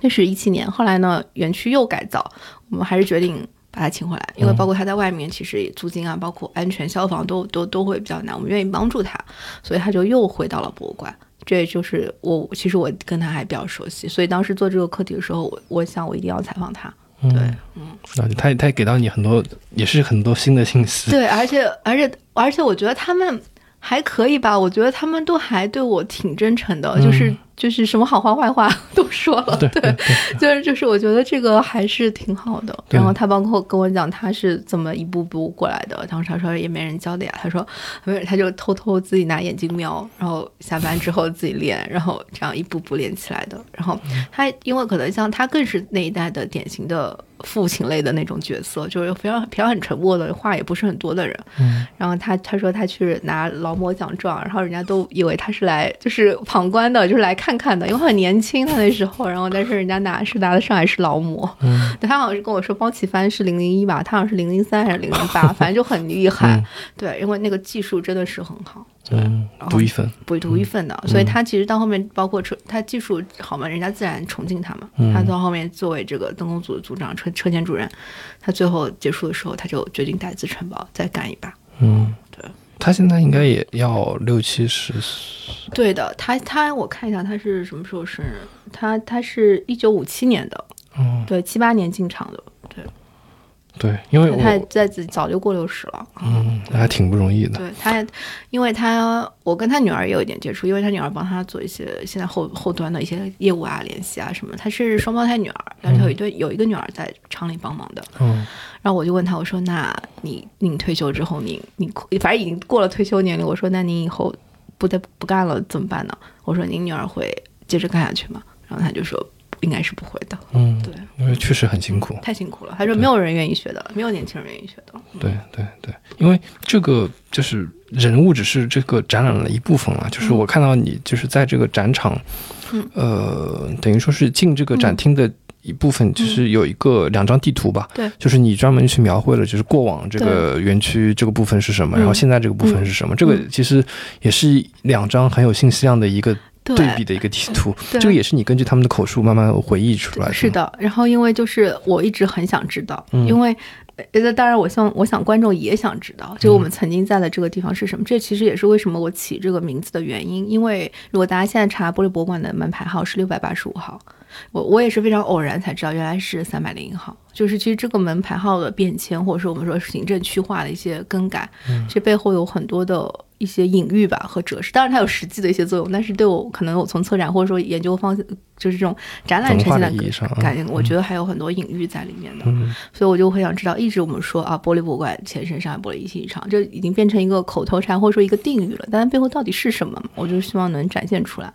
那是一七年，后来呢，园区又改造，我们还是决定把他请回来，因为包括他在外面，其实租金啊，包括安全、消防都都都会比较难，我们愿意帮助他，所以他就又回到了博物馆。这就是我，其实我跟他还比较熟悉，所以当时做这个课题的时候，我我想我一定要采访他。对，嗯，那他也他也给到你很多，也是很多新的信息。对，而且而且而且，我觉得他们还可以吧。我觉得他们都还对我挺真诚的，就是就是什么好话坏话 都说了，对对，就是就是我觉得这个还是挺好的。然后他包括跟我讲他是怎么一步步过来的，当时他说也没人教的呀，他说没有，他就偷偷自己拿眼睛瞄，然后下班之后自己练，然后这样一步步练起来的。然后他因为可能像他更是那一代的典型的父亲类的那种角色，就是非常平常很沉默的，话也不是很多的人。嗯。然后他他说他去拿劳模奖状，然后人家都以为他是来就是旁观的，就是来看看的，因为很年轻他那时候，然后但是人家拿是拿的上海市劳模，嗯。对他好像是跟我说包启帆是零零一吧，他好像是零零三还是零零八，反正就很厉害，嗯。对，因为那个技术真的是很好，对，嗯，然后独一份，不独一份的，所以他其实到后面包括车，他技术好嘛，人家自然崇敬他嘛。嗯他到后面作为这个灯工组的组长、车车间主任，他最后结束的时候，他就决定带资承包再干一把。嗯，对。他现在应该也要六七十岁，对的，他他我看一下他是什么时候生日，他他是一九五七年的，嗯，对，七八年进厂的，对，因为他我在自己早就过六十了。嗯，那还挺不容易的，对他，因为他我跟他女儿也有一点接触，因为他女儿帮他做一些现在后后端的一些业务啊、联系啊什么。他是双胞胎女儿，然后有一对有一个女儿在厂里帮忙的。嗯然后我就问他，我说：“那你你退休之后，你你反正已经过了退休年龄，我说那你以后不得不干了怎么办呢？我说您女儿会接着干下去吗？”然后他就说：“应该是不会的，嗯，对，因为确实很辛苦，太辛苦了。”他说：“没有人愿意学的，没有年轻人愿意学的。”对对对，因为这个就是人物只是这个展览的一部分了，就是我看到你就是在这个展场，嗯。呃，等于说是进这个展厅的一部分，就是有一个两张地图吧，对。就是你专门去描绘了，就是过往这个园区这个部分是什么，嗯。然后现在这个部分是什么，这个其实也是两张很有信息量的一个对对比的一个地图，这个也是你根据他们的口述慢慢回忆出来的，是的，然后因为就是我一直很想知道，嗯因为呃，当然我希望我想观众也想知道，就我们曾经在的这个地方是什么。这其实也是为什么我起这个名字的原因。因为如果大家现在查玻璃博物馆的门牌号是六百八十五号，我我也是非常偶然才知道原来是三百零一号。就是其实这个门牌号的变迁，或者说我们说行政区划的一些更改，这背后有很多的一些隐喻吧和折射。当然它有实际的一些作用，但是对我可能我从策展或者说研究方向，就是这种展览呈现的感觉，我觉得还有很多隐喻在里面的。嗯所以我就会想知道，一直我们说啊，玻璃博物馆前身上海玻璃一体厂，这已经变成一个口头禅或者说一个定语了，但它背后到底是什么？我就希望能展现出来。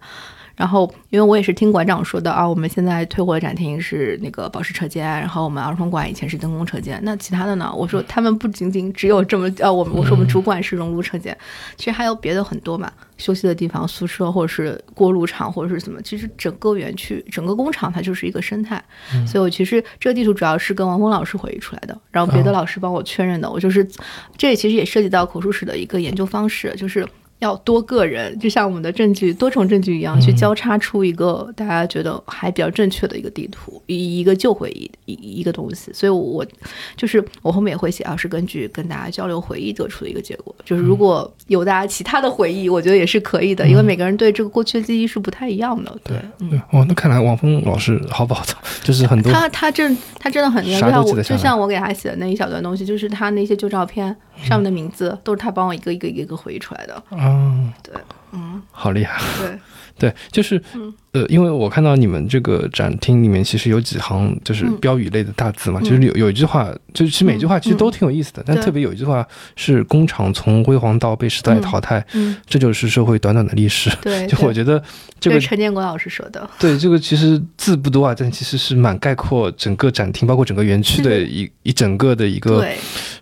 然后，因为我也是听馆长说的啊，我们现在退货的展厅是那个宝石车间，然后我们儿童馆以前是灯工车间，那其他的呢？我说他们不仅仅只有这么呃，我们我说我们主管是熔炉车间，其实还有别的很多嘛，休息的地方、宿舍或者是锅炉厂或者是什么，其实整个园区、整个工厂它就是一个生态。所以我其实这个地图主要是跟王峰老师回忆出来的，然后别的老师帮我确认的。我就是这其实也涉及到口述史的一个研究方式，就是。要多个人，就像我们的证据多重证据一样，去交叉出一个大家觉得还比较正确的一个地图，一一个旧回忆一一个东西。所以我就是我后面也会写，啊，是根据跟大家交流回忆得出的一个结果。就是如果有大家其他的回忆，我觉得也是可以的，因为每个人对这个过去的记忆是不太一样的。对，嗯。对，哦，那看来王峰老师好宝藏，就是很多他他真他真的很厉害，就像我就像我给他写的那一小段东西，就是他那些旧照片上面的名字，都是他帮我一个一个一个回忆出来的。嗯，对，嗯，好厉害。对，对，就是嗯呃，因为我看到你们这个展厅里面其实有几行就是嗯标语类的大字嘛，其实有有一句话，就是其实每句话其实都挺有意思的，但特别有一句话是“工厂从辉煌到被时代淘汰，嗯，这就是社会短短的历史”。对，就我觉得这个陈建国老师说的。对这个其实字不多啊，但其实是蛮概括整个展厅，包括整个园区的是一一整个的一个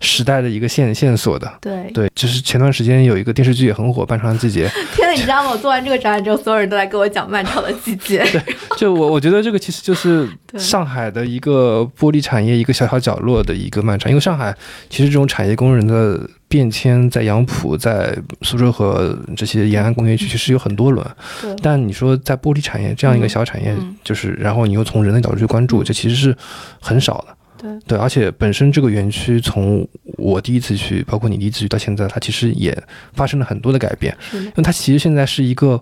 时代的一个线线索的。对，对，就是前段时间有一个电视剧也很火，《半长的季节》，天呐，你知道吗？我做完这个展览之后，所有人都来跟我讲漫长的季节。对就我我觉得这个其实就是上海的一个玻璃产业一个小小角落的一个漫长，因为上海其实这种产业工人的变迁，在杨浦、在苏州河这些沿岸工业区其实有很多轮，对，但你说在玻璃产业这样一个小产业，嗯就是然后你又从人的角度去关注，这其实是很少的。对对，而且本身这个园区从我第一次去，包括你第一次去到现在，它其实也发生了很多的改变。因，为它其实现在是一个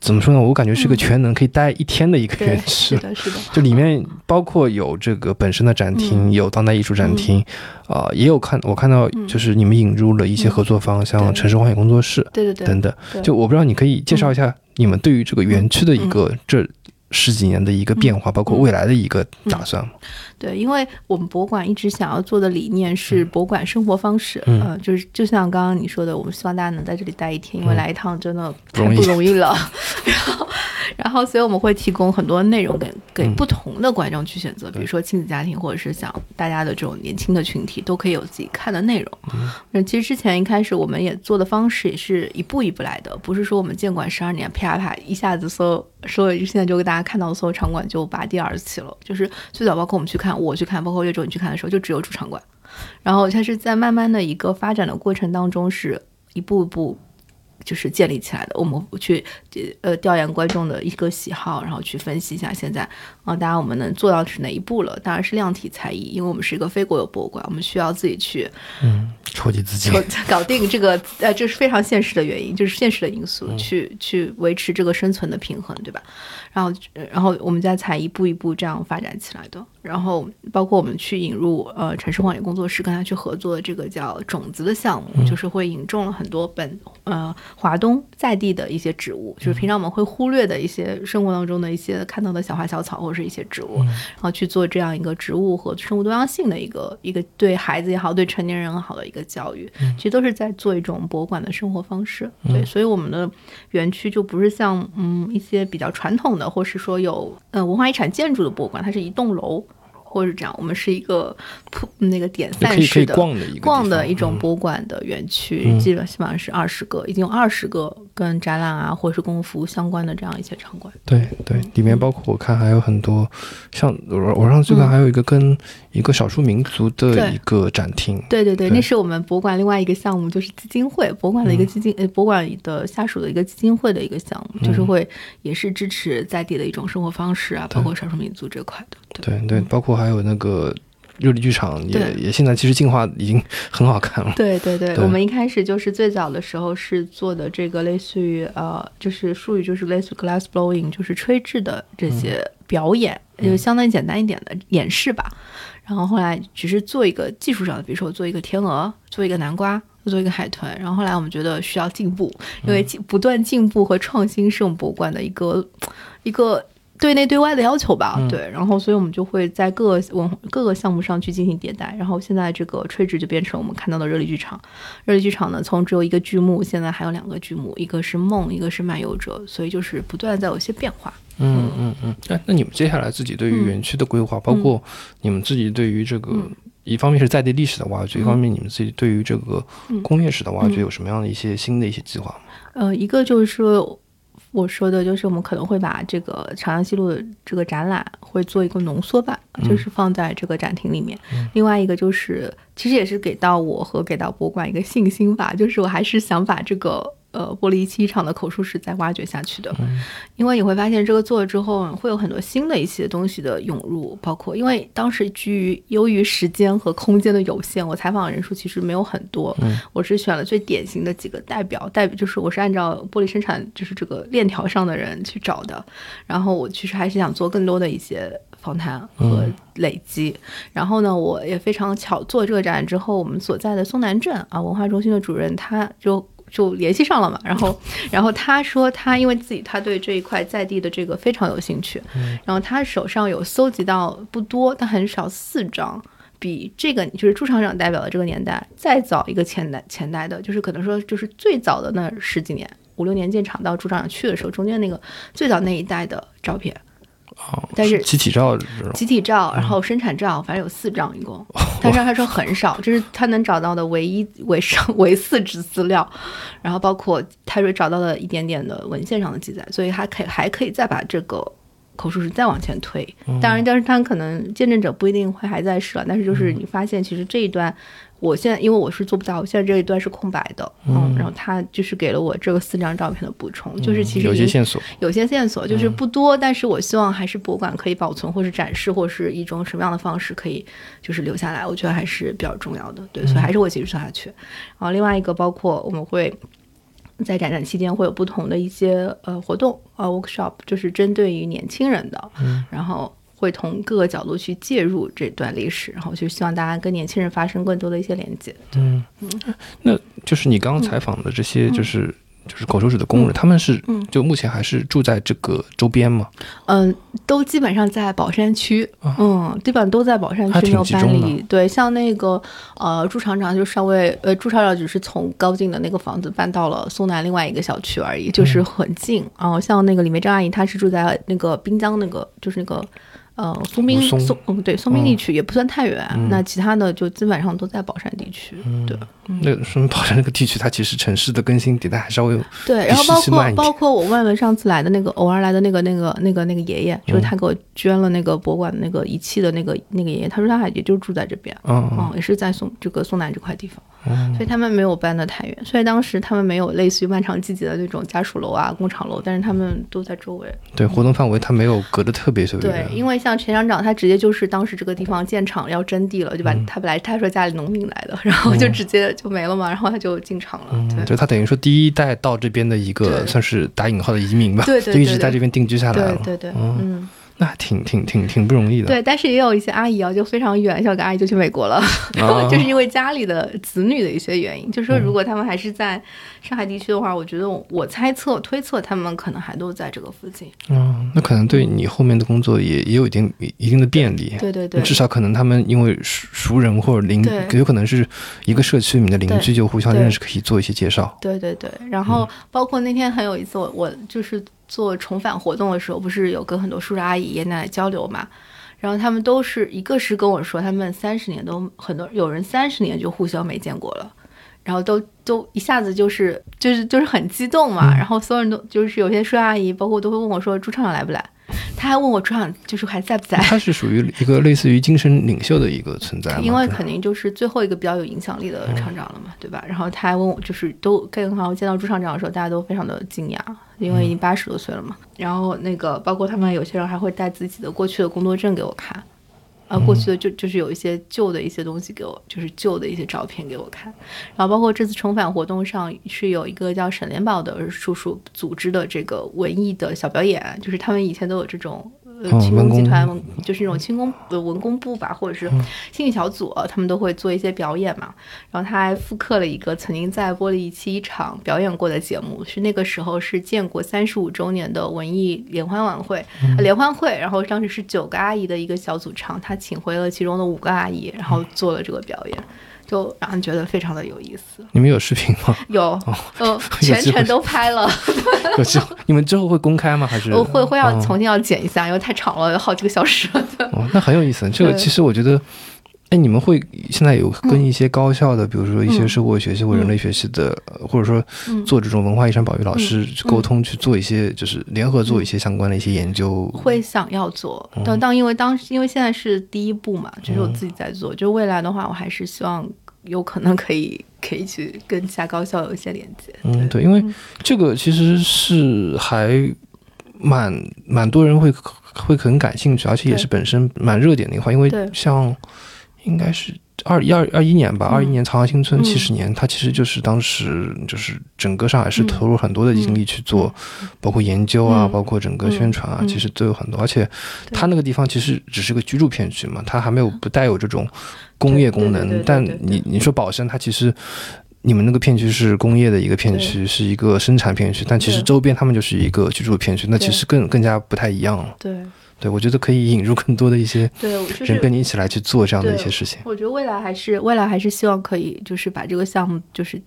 怎么说呢？我感觉是个嗯。全能，可以待一天的一个对园，区。是的，是的，就里面包括有这个本身的展厅，嗯。有当代艺术展厅，啊、也有看我看到嗯。就是你们引入了一些合作方，像城市荒野工作室对对对，等等。就我不知道你可以介绍一下你们对于这个园区的一个这十几年的一个变化，包括未来的一个打算吗？对，因为我们博物馆一直想要做的理念是博物馆生活方式，嗯。呃，就是就像刚刚你说的，我们希望大家能在这里待一天，因为嗯。来一趟真的太不容易了。然后，然后，所以我们会提供很多内容给给嗯。不同的观众去选择，比如说亲子家庭，或者是想大家的这种年轻的群体，都可以有自己看的内容。嗯，其实之前一开始我们也做的方式也是一步一步来的，不是说我们建馆十二年啪啪一下子所有所有现在就给大家看到的所有场馆就拔地而起了，就是最早包括我们去看，我去看，包括岳州你去看的时候，就只有主场馆，然后它是在慢慢的一个发展的过程当中，是一步一步。就是建立起来的，我们去呃调研观众的一个喜好，然后去分析一下现在啊，当然我们能做到是哪一步了？当然是量体裁衣，因为我们是一个非国有博物馆，我们需要自己去嗯，筹集资金搞，定这个，呃，这是非常现实的原因，就是现实的因素，嗯去去维持这个生存的平衡，对吧？然后，呃然后我们家才一步一步这样发展起来的。然后，包括我们去引入呃城市荒野工作室跟他去合作的这个叫种子的项目，就是会引种了很多本呃华东在地的一些植物，就是平常我们会忽略的一些生活当中的一些看到的小花小草或者是一些植物，然后去做这样一个植物和生物多样性的一个一个对孩子也好，对成年人也好的一个教育，其实都是在做一种博物馆的生活方式。对，所以我们的园区就不是像嗯一些比较传统的，或是说有呃文化遗产建筑的博物馆，它是一栋楼。或者这样，我们是一个铺那个点散式的逛的一个逛的一种嗯。博物馆的园区，嗯。基本基本上是二十个，已经有二十个跟展览啊或者是公共服务相关的这样一些场馆。对对，里面包括我看还有很多，像我我上次看还有一个跟一个少数民族的一个展厅，对对对，对。那是我们博物馆另外一个项目，就是基金会博物馆的一个基金，呃，博物馆的下属的一个基金会的一个项目，就是会也是支持在地的一种生活方式啊，包括少数民族这块的。对对对，包括还有那个热力剧场也也现在其实进化已经很好看了，对对对，对。我们一开始就是最早的时候是做的这个类似于呃，就是术语就是类似于 glass blowing，就是吹制的这些表演，就相当于简单一点的演示吧。然后后来只是做一个技术上的，比如说我做一个天鹅，做一个南瓜，做一个海豚。然后后来我们觉得需要进步，因为进不断进步和创新是我们博物馆的一个一个对内对外的要求吧。嗯对，然后所以我们就会在各个文各个项目上去进行迭代。然后现在这个垂直就变成我们看到的热力剧场。热力剧场呢，从只有一个剧目，现在还有两个剧目，一个是梦，一个是漫游者，所以就是不断在有一些变化。嗯嗯嗯。哎，那你们接下来自己对于园区的规划，包括你们自己对于这个，嗯一方面是在地历史的挖掘，一方面你们自己对于这个嗯工业史的挖掘嗯有什么样的一些新的一些计划吗？呃，一个就是说我说的，就是我们可能会把这个长江西路的这个展览会做一个浓缩版，就是放在这个展厅里面。另外一个就是，其实也是给到我和给到博物馆一个信心吧，就是我还是想把这个。呃，玻璃一期一场的口述史再挖掘下去的，因为你会发现这个做了之后，会有很多新的一些东西的涌入，包括因为当时基于由于时间和空间的有限，我采访的人数其实没有很多，我是选了最典型的几个代表，代表就是我是按照玻璃生产就是这个链条上的人去找的，然后我其实还是想做更多的一些访谈和累积，然后呢，我也非常巧做这个展览之后，我们所在的松南镇啊文化中心的主任他就。就联系上了嘛，然后，然后他说他因为自己他对这一块在地的这个非常有兴趣，然后他手上有搜集到不多，但很少四张，比这个就是朱厂长代表的这个年代再早一个前代前代的，就是可能说就是最早的那十几年五六年建厂到朱厂长去的时候，中间那个最早那一代的照片，哦，但是集体照这种，集体照，然后生产照，反正有四张一共。但是他说很少，这是他能找到的唯一为上为四只资料，然后包括泰瑞找到了一点点的文献上的记载，所以还可以还可以再把这个口述史再往前推。当然，但是他可能见证者不一定会还在世了，但是就是你发现其实这一段。我现在因为我是做不到，我现在这一段是空白的，嗯，然后他就是给了我这个四张照片的补充，就是其实有些线索，有些线索就是不多，但是我希望还是博物馆可以保存，或是展示，或是一种什么样的方式可以就是留下来，我觉得还是比较重要的。对，所以还是会继续做下去。然后另外一个包括我们会。在展览期间会有不同的一些呃活动呃 workshop，就是针对于年轻人的，嗯。然后会从各个角度去介入这段历史，然后就希望大家跟年轻人发生更多的一些连接。嗯，那就是你刚刚采访的这些，就是就是口手史的工人，他们是嗯就目前还是住在这个周边吗？嗯，都基本上在宝山区，嗯，基本上都在宝山区没有搬离。对，像那个呃朱厂长就稍微呃朱厂长只是从高进的那个房子搬到了松南另外一个小区而已，嗯就是很近。然后像那个李梅珍阿姨，她是住在那个滨江那个就是那个。呃，松滨松嗯对松滨地嗯区也不算太远，嗯那其他的就基本上都在宝山地区。对那说明宝山那个地区，它其实城市的更新迭代还稍微有对，然后包括包括我问了上次来的那个偶尔来的那个那个那个那个爷爷，就是嗯他给我捐了那个博物馆的那个仪器的那个那个爷爷，他说他还也就住在这边，嗯嗯，也是在宋这个宋南这块地方，嗯。所以他们没有搬得太远，所以当时他们没有类似于漫长季节的那种家属楼啊、工厂楼，但是他们都在周围。对活动范围他没有隔得特别特别对，因为像钱厂长，他直接就是当时这个地方建厂要征地了，就把嗯。他本来他说家里农民来的，然后就直接就没了嘛，然后他就进厂了。嗯，对就他等于说第一代到这边的一个算是打引号的移民吧，对对就一直在这边定居下来了。对对嗯。那挺挺挺挺不容易的。对，但是也有一些阿姨啊，就非常远，像有个阿姨就去美国了，然后啊就是因为家里的子女的一些原因。就是说，如果他们还是在上海地区的话，我觉得我我猜测推测他们可能还都在这个附近。嗯，那可能对你后面的工作也也有一定一定的便利。对对对，至少可能他们因为熟熟人或者邻对，有可能是一个社区里面的邻居，就互相认识，可以做一些介绍。对对对，然后包括那天很有一次我，我就是做重返活动的时候，不是有跟很多叔叔阿姨、爷爷奶奶交流嘛，然后他们都是一个是跟我说，他们三十年都很多有人三十年就互相没见过了。然后都都一下子就是就是就是很激动嘛，然后所有人都就是有些叔叔阿姨，包括都会问我说朱畅畅来不来，他还问我朱厂长就是还在不在，他是属于一个类似于精神领袖的一个存在，因为肯定就是最后一个比较有影响力的厂长了嘛，对吧？然后他还问我，就是都更好见到朱厂长的时候，大家都非常的惊讶，因为已经八十多岁了嘛。然后那个包括他们有些人还会带自己的过去的工作证给我看。啊，过去的就就是有一些旧的一些东西给我，就是旧的一些照片给我看，然后包括这次重返活动上是有一个叫沈连宝的叔叔组织的这个文艺的小表演，就是他们以前都有这种呃哦轻工集团文，就是那种轻工呃文工部吧，或者是心理小组，呃他们都会做一些表演嘛。然后他还复刻了一个曾经在玻璃一期一场表演过的节目，是那个时候是建国三十五周年的文艺联欢晚会、呃联欢会，然后当时是九个阿姨的一个小组唱，他请回了其中的五个阿姨，然后做了这个表演。就让人觉得非常的有意思，你们有视频吗？有，呃，全程都拍了，有你们之后会公开吗？还是我会会要哦重新要剪一下，因为太长了，有好几个小时了。哦，那很有意思。这个其实我觉得，哎，你们会现在有跟一些高校的，比如说一些嗯。社会学系或人类学系的，呃或者说嗯。做这种文化遗产保育老师去沟通，去做一些就是联合做一些相关的一些研究。会想要做，但当因为当时因为现在是第一步嘛，就是我自己在做，就未来的话，我还是希望有可能可以可以去跟其他高校有一些连接。嗯，对，因为这个其实是还蛮蛮多人会会很感兴趣，而且也是本身蛮热点的一块，因为像应该是。二一二二一年吧，二一嗯。年长安新村嗯。七十年，它其实就是当时就是整个上海市嗯。投入很多的精力去做，包括研究啊，嗯。包括整个宣传啊，嗯。其实都有很多。而且它那个地方其实只是个居住片区嘛，它还没有不带有这种工业功能。但你你说宝山，它其实你们那个片区是工业的一个片区，是一个生产片区，但其实周边他们就是一个居住片区，那其实更更加不太一样了。对对，我觉得可以引入更多的一些 对，人跟。你一起来去做这样的一些事情。我觉得未来还是未来还是希望可以，就是把这个项目就是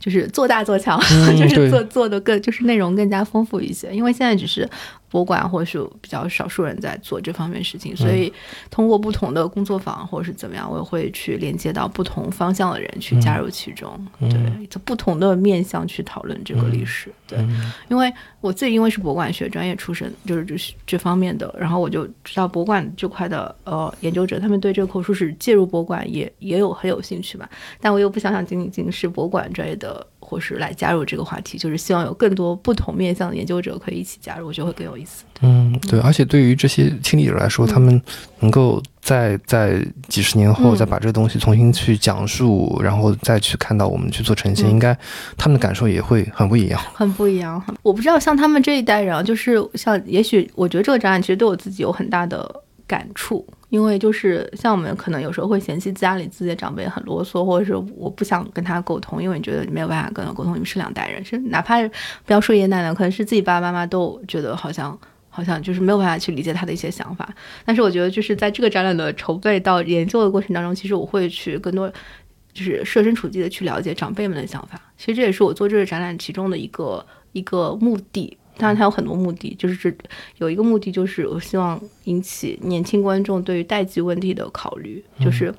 就是做大做强，嗯就是做做的更就是内容更加丰富一些。因为现在只是博物馆或者是比较少数人在做这方面事情，所嗯以通过不同的工作坊或者是怎么样，我也会去连接到不同方向的人去加入其中，嗯对，从不同的面向去讨论这个历史，对。嗯因为我自己因为是博物馆学专业出身，就是这这方面的，然后我就知道博物馆这块的呃研究者，他们对这个口述史介入博物馆也也有很有兴趣吧。但我又不想想仅仅是博物馆专业的，或是来加入这个话题，就是希望有更多不同面向的研究者可以一起加入，我觉得会更有意思。嗯，对，而且对于这些亲历者来说，嗯他们能够在在几十年后嗯再把这个东西重新去讲述，然后再去看到我们去做呈现，嗯应该他们的感受也会很不一样。很不一样。我不知道像他们这一代人啊，就是像也许我觉得这个展览其实对我自己有很大的感触，因为就是像我们可能有时候会嫌弃家里自己的长辈很啰嗦，或者是我不想跟他沟通，因为你觉得没有办法跟他沟通，你们是两代人，是哪怕不要说爷爷奶奶，可能是自己爸爸妈妈都觉得好像好像就是没有办法去理解他的一些想法。但是我觉得就是在这个展览的筹备到研究的过程当中，其实我会去更多就是设身处地的去了解长辈们的想法。其实这也是我做这个展览其中的一个一个目的。当然，它有很多目的，就是这有一个目的，就是我希望引起年轻观众对于代际问题的考虑。就是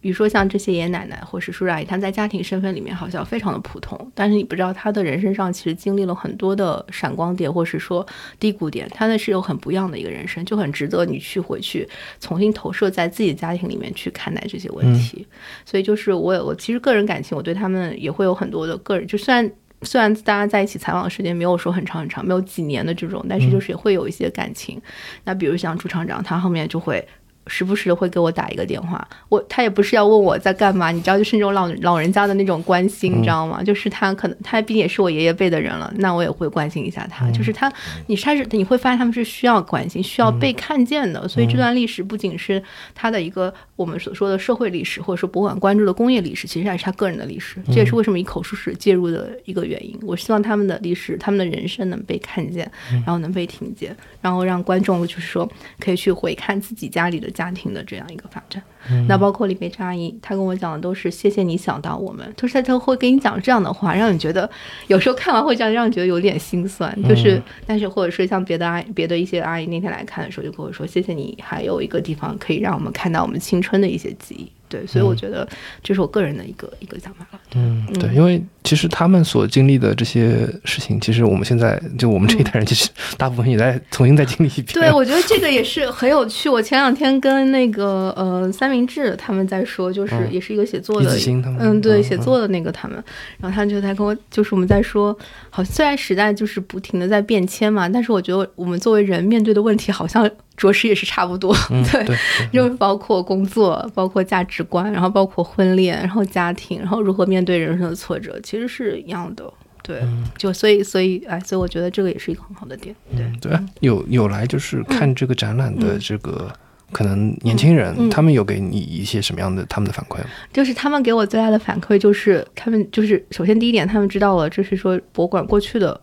比如说像这些爷爷奶奶或是叔叔阿姨，他们在家庭身份里面好像非常的普通，但是你不知道他的人生上其实经历了很多的闪光点，或是说低谷点，他那是有很不一样的一个人生，就很值得你去回去重新投射在自己家庭里面去看待这些问题。所以就是我我其实个人感情，我对他们也会有很多的个人，就虽然。虽然大家在一起采访的时间没有说很长很长，没有几年的这种，但是就是也会有一些感情。那比如像朱厂长，他后面就会。时不时的会给我打一个电话，我他也不是要问我在干嘛，你知道，就是那种老老人家的那种关心，你知道吗？就是他可能他毕竟也是我爷爷辈的人了，那我也会关心一下他。就是他，你开始你会发现他们是需要关心、需要被看见的。所以这段历史不仅是他的一个我们所说的社会历史，或者说博物馆关注的工业历史，其实还是他个人的历史。这也是为什么以口述史介入的一个原因。我希望他们的历史、他们的人生能被看见，然后能被听见，然后让观众就是说可以去回看自己家里的。家庭的这样一个发展，那包括李培珍阿姨，她跟我讲的都是谢谢你想到我们，就是她会跟你讲这样的话，让你觉得有时候看完会这样，让你觉得有点心酸。就是，但是或者说像别的阿别的一些阿姨那天来看的时候，就跟我说谢谢你，还有一个地方可以让我们看到我们青春的一些记忆。对，所以我觉得这是我个人的一个一个想法了。嗯，对，因为其实他们所经历的这些事情，其实我们现在就我们这一代人，其实大部分也在重新再经历一遍。对，我觉得这个也是很有趣。我前两天跟那个呃三明治他们在说，就是也是一个写作的，嗯，对，写作的那个他们，然后他就在跟我，就是我们在说，好，虽然时代就是不停的在变迁嘛，但是我觉得我们作为人面对的问题好像。着实也是差不多，对，就包括工作，包括价值观，然后包括婚恋，然后家庭，然后如何面对人生的挫折，其实是一样的，对，就所以所以哎，所以我觉得这个也是一个很好的点，对对，有有来就是看这个展览的这个可能年轻人，他们有给你一些什么样的他们的反馈吗？就是他们给我最大的反馈就是他们就是首先第一点，他们知道了，就是说博物馆过去的。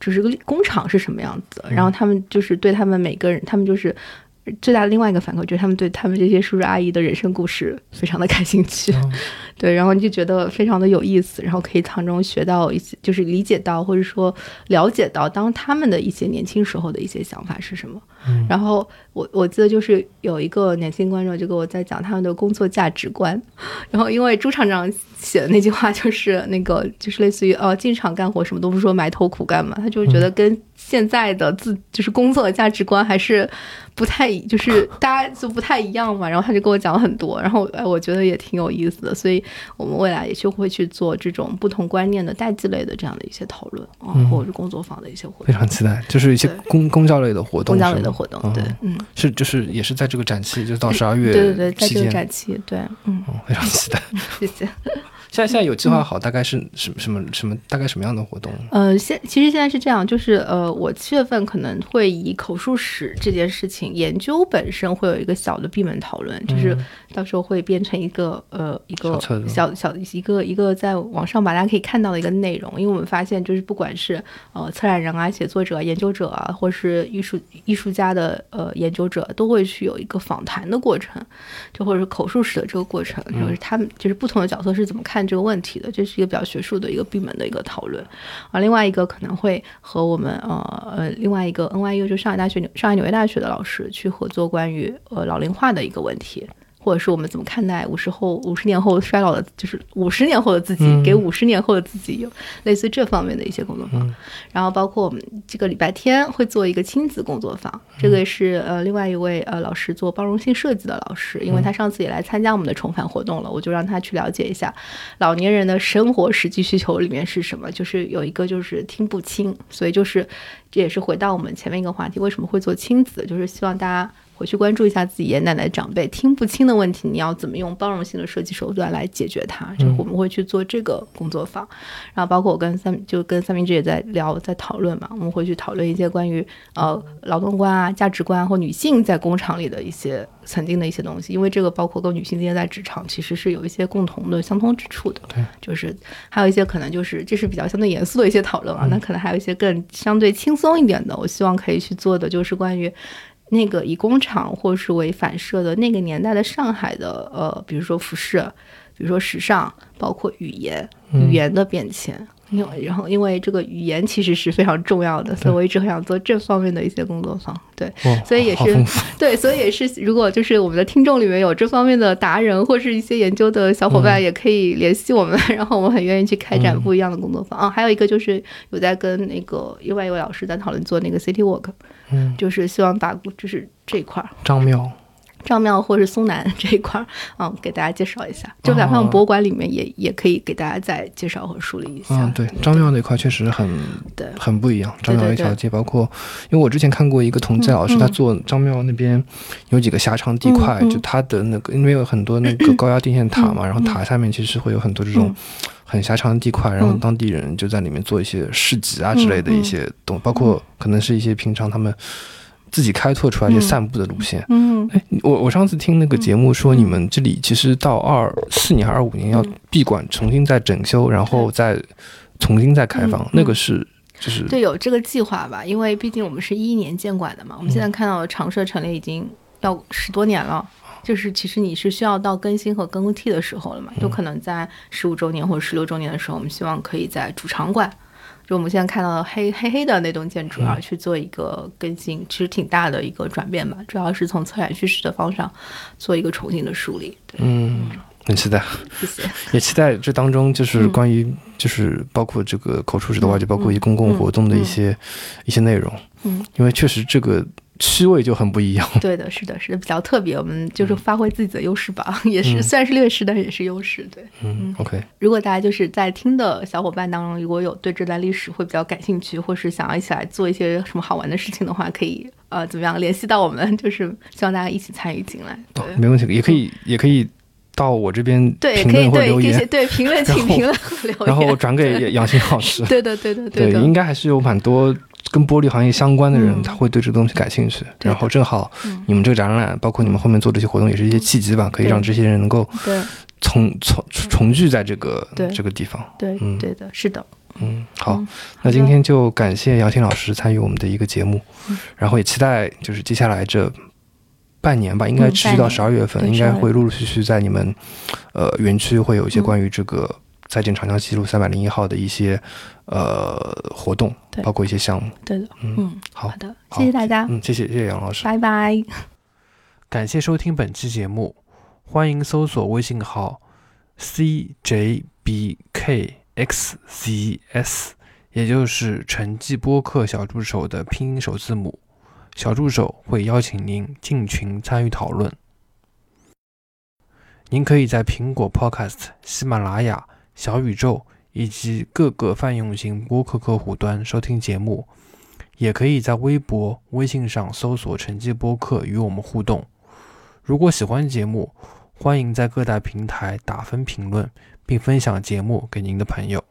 就是个工厂是什么样子，然后他们就是对他们每个人，他们就是最大的另外一个反馈，就是他们对他们这些叔叔阿姨的人生故事非常的感兴趣，对，然后你就觉得非常的有意思，然后可以从中学到一些，就是理解到或者说了解到当他们的一些年轻时候的一些想法是什么。然后我我记得就是有一个年轻观众就跟我在讲他们的工作价值观，然后因为朱厂长写的那句话就是那个就是类似于呃进厂干活什么都不说埋头苦干嘛，他就觉得跟现在的自就是工作的价值观还是不太就是大家就不太一样嘛。然后他就跟我讲了很多，然后哎我觉得也挺有意思的，所以我们未来也就会去做这种不同观念的代际类的这样的一些讨论啊，或者是工作坊的一些活动。非常期待，就是一些公公教类的活动，公教类的。活动对，嗯，是就是也是在这个展期，就到十二月，对对对，在这个展期，对，嗯，非常期待，谢谢。现在现在有计划好，大概是什么什么什么大概什么样的活动？呃，现其实现在是这样，就是呃，我七月份可能会以口述史这件事情研究本身会有一个小的闭门讨论，就是到时候会变成一个呃一个小小一个一个在网上把大家可以看到的一个内容，因为我们发现就是不管是呃策展人啊、写作者、研究者啊，或是艺术艺术家的呃研究者，都会去有一个访谈的过程，就或者是口述史的这个过程，就是他们就是不同的角色是怎么看。看这个问题的，这是一个比较学术的一个闭门的一个讨论，而，另外一个可能会和我们呃呃另外一个 NYU 就上海大学上海纽约大学的老师去合作关于呃老龄化的一个问题。或者是我们怎么看待五十后、五十年后衰老的，就是五十年后的自己，给五十年后的自己有类似这方面的一些工作坊。然后包括我们这个礼拜天会做一个亲子工作坊，这个是呃另外一位呃老师做包容性设计的老师，因为他上次也来参加我们的重返活动了，我就让他去了解一下老年人的生活实际需求里面是什么。就是有一个就是听不清，所以就是这也是回到我们前面一个话题，为什么会做亲子，就是希望大家。回去关注一下自己爷爷奶奶长辈听不清的问题，你要怎么用包容性的设计手段来解决它？就我们会去做这个工作坊，然后包括我跟三就跟三明治也在聊，在讨论嘛，我们会去讨论一些关于呃劳动观啊、价值观或女性在工厂里的一些曾经的一些东西，因为这个包括跟女性之间在职场其实是有一些共同的相通之处的。对，就是还有一些可能就是这是比较相对严肃的一些讨论啊，那可能还有一些更相对轻松一点的，我希望可以去做的就是关于。那个以工厂或是为反射的那个年代的上海的呃，比如说服饰，比如说时尚，包括语言，语言的变迁。因为，然后因为这个语言其实是非常重要的，所以我一直很想做这方面的一些工作坊。对，所以也是 对，所以也是，如果就是我们的听众里面有这方面的达人或是一些研究的小伙伴，也可以联系我们，然后我们很愿意去开展不一样的工作坊。啊。还有一个就是有在跟那个另外一位老师在讨论做那个 City Walk。嗯，就是希望把就是这一块儿，张庙，张庙或是松南 这一块儿，嗯，给大家介绍一下。就哪怕博物馆里面也也可以给大家再介绍和梳理一下。嗯，对，张庙那块确实很对，很不一样。张庙一条街，包括因为我之前看过一个同济老师，他做张庙那边有几个狭长地块，就他的那个因为有很多那个高压电线塔嘛，然后塔下面其实会有很多这种。很狭长的地块，然后当地人就在里面做一些市集啊之类的一些东，包括可能是一些平常他们自己开拓出来这散步的路线。嗯，哎，我我上次听那个节目说，你们这里其实到二四年还是二五年要闭馆，重新再整修，然后再重新再开放，那个是就是对有这个计划吧？因为毕竟我们是一一年建馆的嘛，我们现在看到长社陈列已经要十多年了。就是其实你是需要到更新和更替的时候了嘛？就可能在十五周年或者十六周年的时候，我们希望可以在主场馆，就我们现在看到的黑黑黑的那栋建筑啊，去做一个更新，其实挺大的一个转变吧。主要是从策展叙事的方向做一个重新的梳理。嗯，很期待，谢谢。也期待这当中就是关于就是包括这个口述史的话，就包括一些公共活动的一些一些内容。嗯，因为确实这个。区位就很不一样。对的，是的，是的，比较特别。我们就是发挥自己的优势吧，也是虽然是劣势，但是也是优势。对，嗯，OK。如果大家就是在听的小伙伴当中，如果有对这段历史会比较感兴趣，或是想要一起来做一些什么好玩的事情的话，可以呃怎么样联系到我们？就是希望大家一起参与进来。对，没问题，也可以，也可以到我这边评论或留言。对，评论请评论留言，然后转给杨欣老师。对的，对的，对的。应该还是有蛮多。跟玻璃行业相关的人，他会对这个东西感兴趣。然后正好，你们这个展览，包括你们后面做这些活动，也是一些契机吧，可以让这些人能够重重重聚在这个这个地方。对，嗯，对的，是的。嗯，好，那今天就感谢杨青老师参与我们的一个节目，然后也期待就是接下来这半年吧，应该持续到十二月份，应该会陆陆续续在你们呃园区会有一些关于这个。再见长江西路三百零一号的一些呃活动，包括一些项目。对的，嗯，好的，谢谢大家，嗯，谢谢谢谢杨老师，拜拜。感谢收听本期节目，欢迎搜索微信号 cjbkxzs，也就是成绩播客小助手的拼音首字母，小助手会邀请您进群参与讨论。您可以在苹果 Podcast、喜马拉雅。小宇宙以及各个泛用型播客客户端收听节目，也可以在微博、微信上搜索“成绩播客”与我们互动。如果喜欢节目，欢迎在各大平台打分评论，并分享节目给您的朋友。